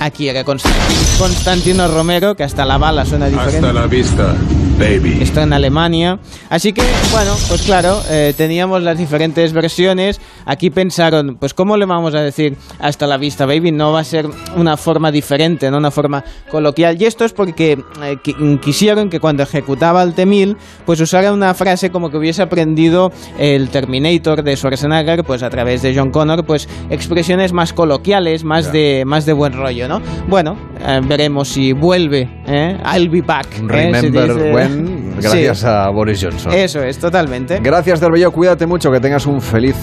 Aquí era Constantin- Constantino Romero, que hasta la bala suena diferente. Hasta la vista, baby. Está en Alemania. Así que, bueno, pues claro, eh, teníamos las diferentes versiones. Aquí pensaron, pues ¿cómo le vamos a decir hasta la vista, baby? No va a ser una forma diferente, no una forma coloquial. Y esto es porque eh, qui- quisieron que cuando ejecutaba el T-1000, pues usara una frase como que hubiese aprendido el Terminator de Schwarzenegger, pues a través de John Connor, pues expresiones más coloquiales, más, de, más de buen rollo, ¿no? Bueno, eh, veremos si vuelve, ¿eh? I'll be back. ¿eh? Remember when, gracias Sí. a Boris Johnson. Eso es, totalmente. Gracias, Del Bello. Cuídate mucho, que tengas un feliz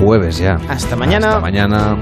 jueves ya. Hasta mañana. Hasta mañana.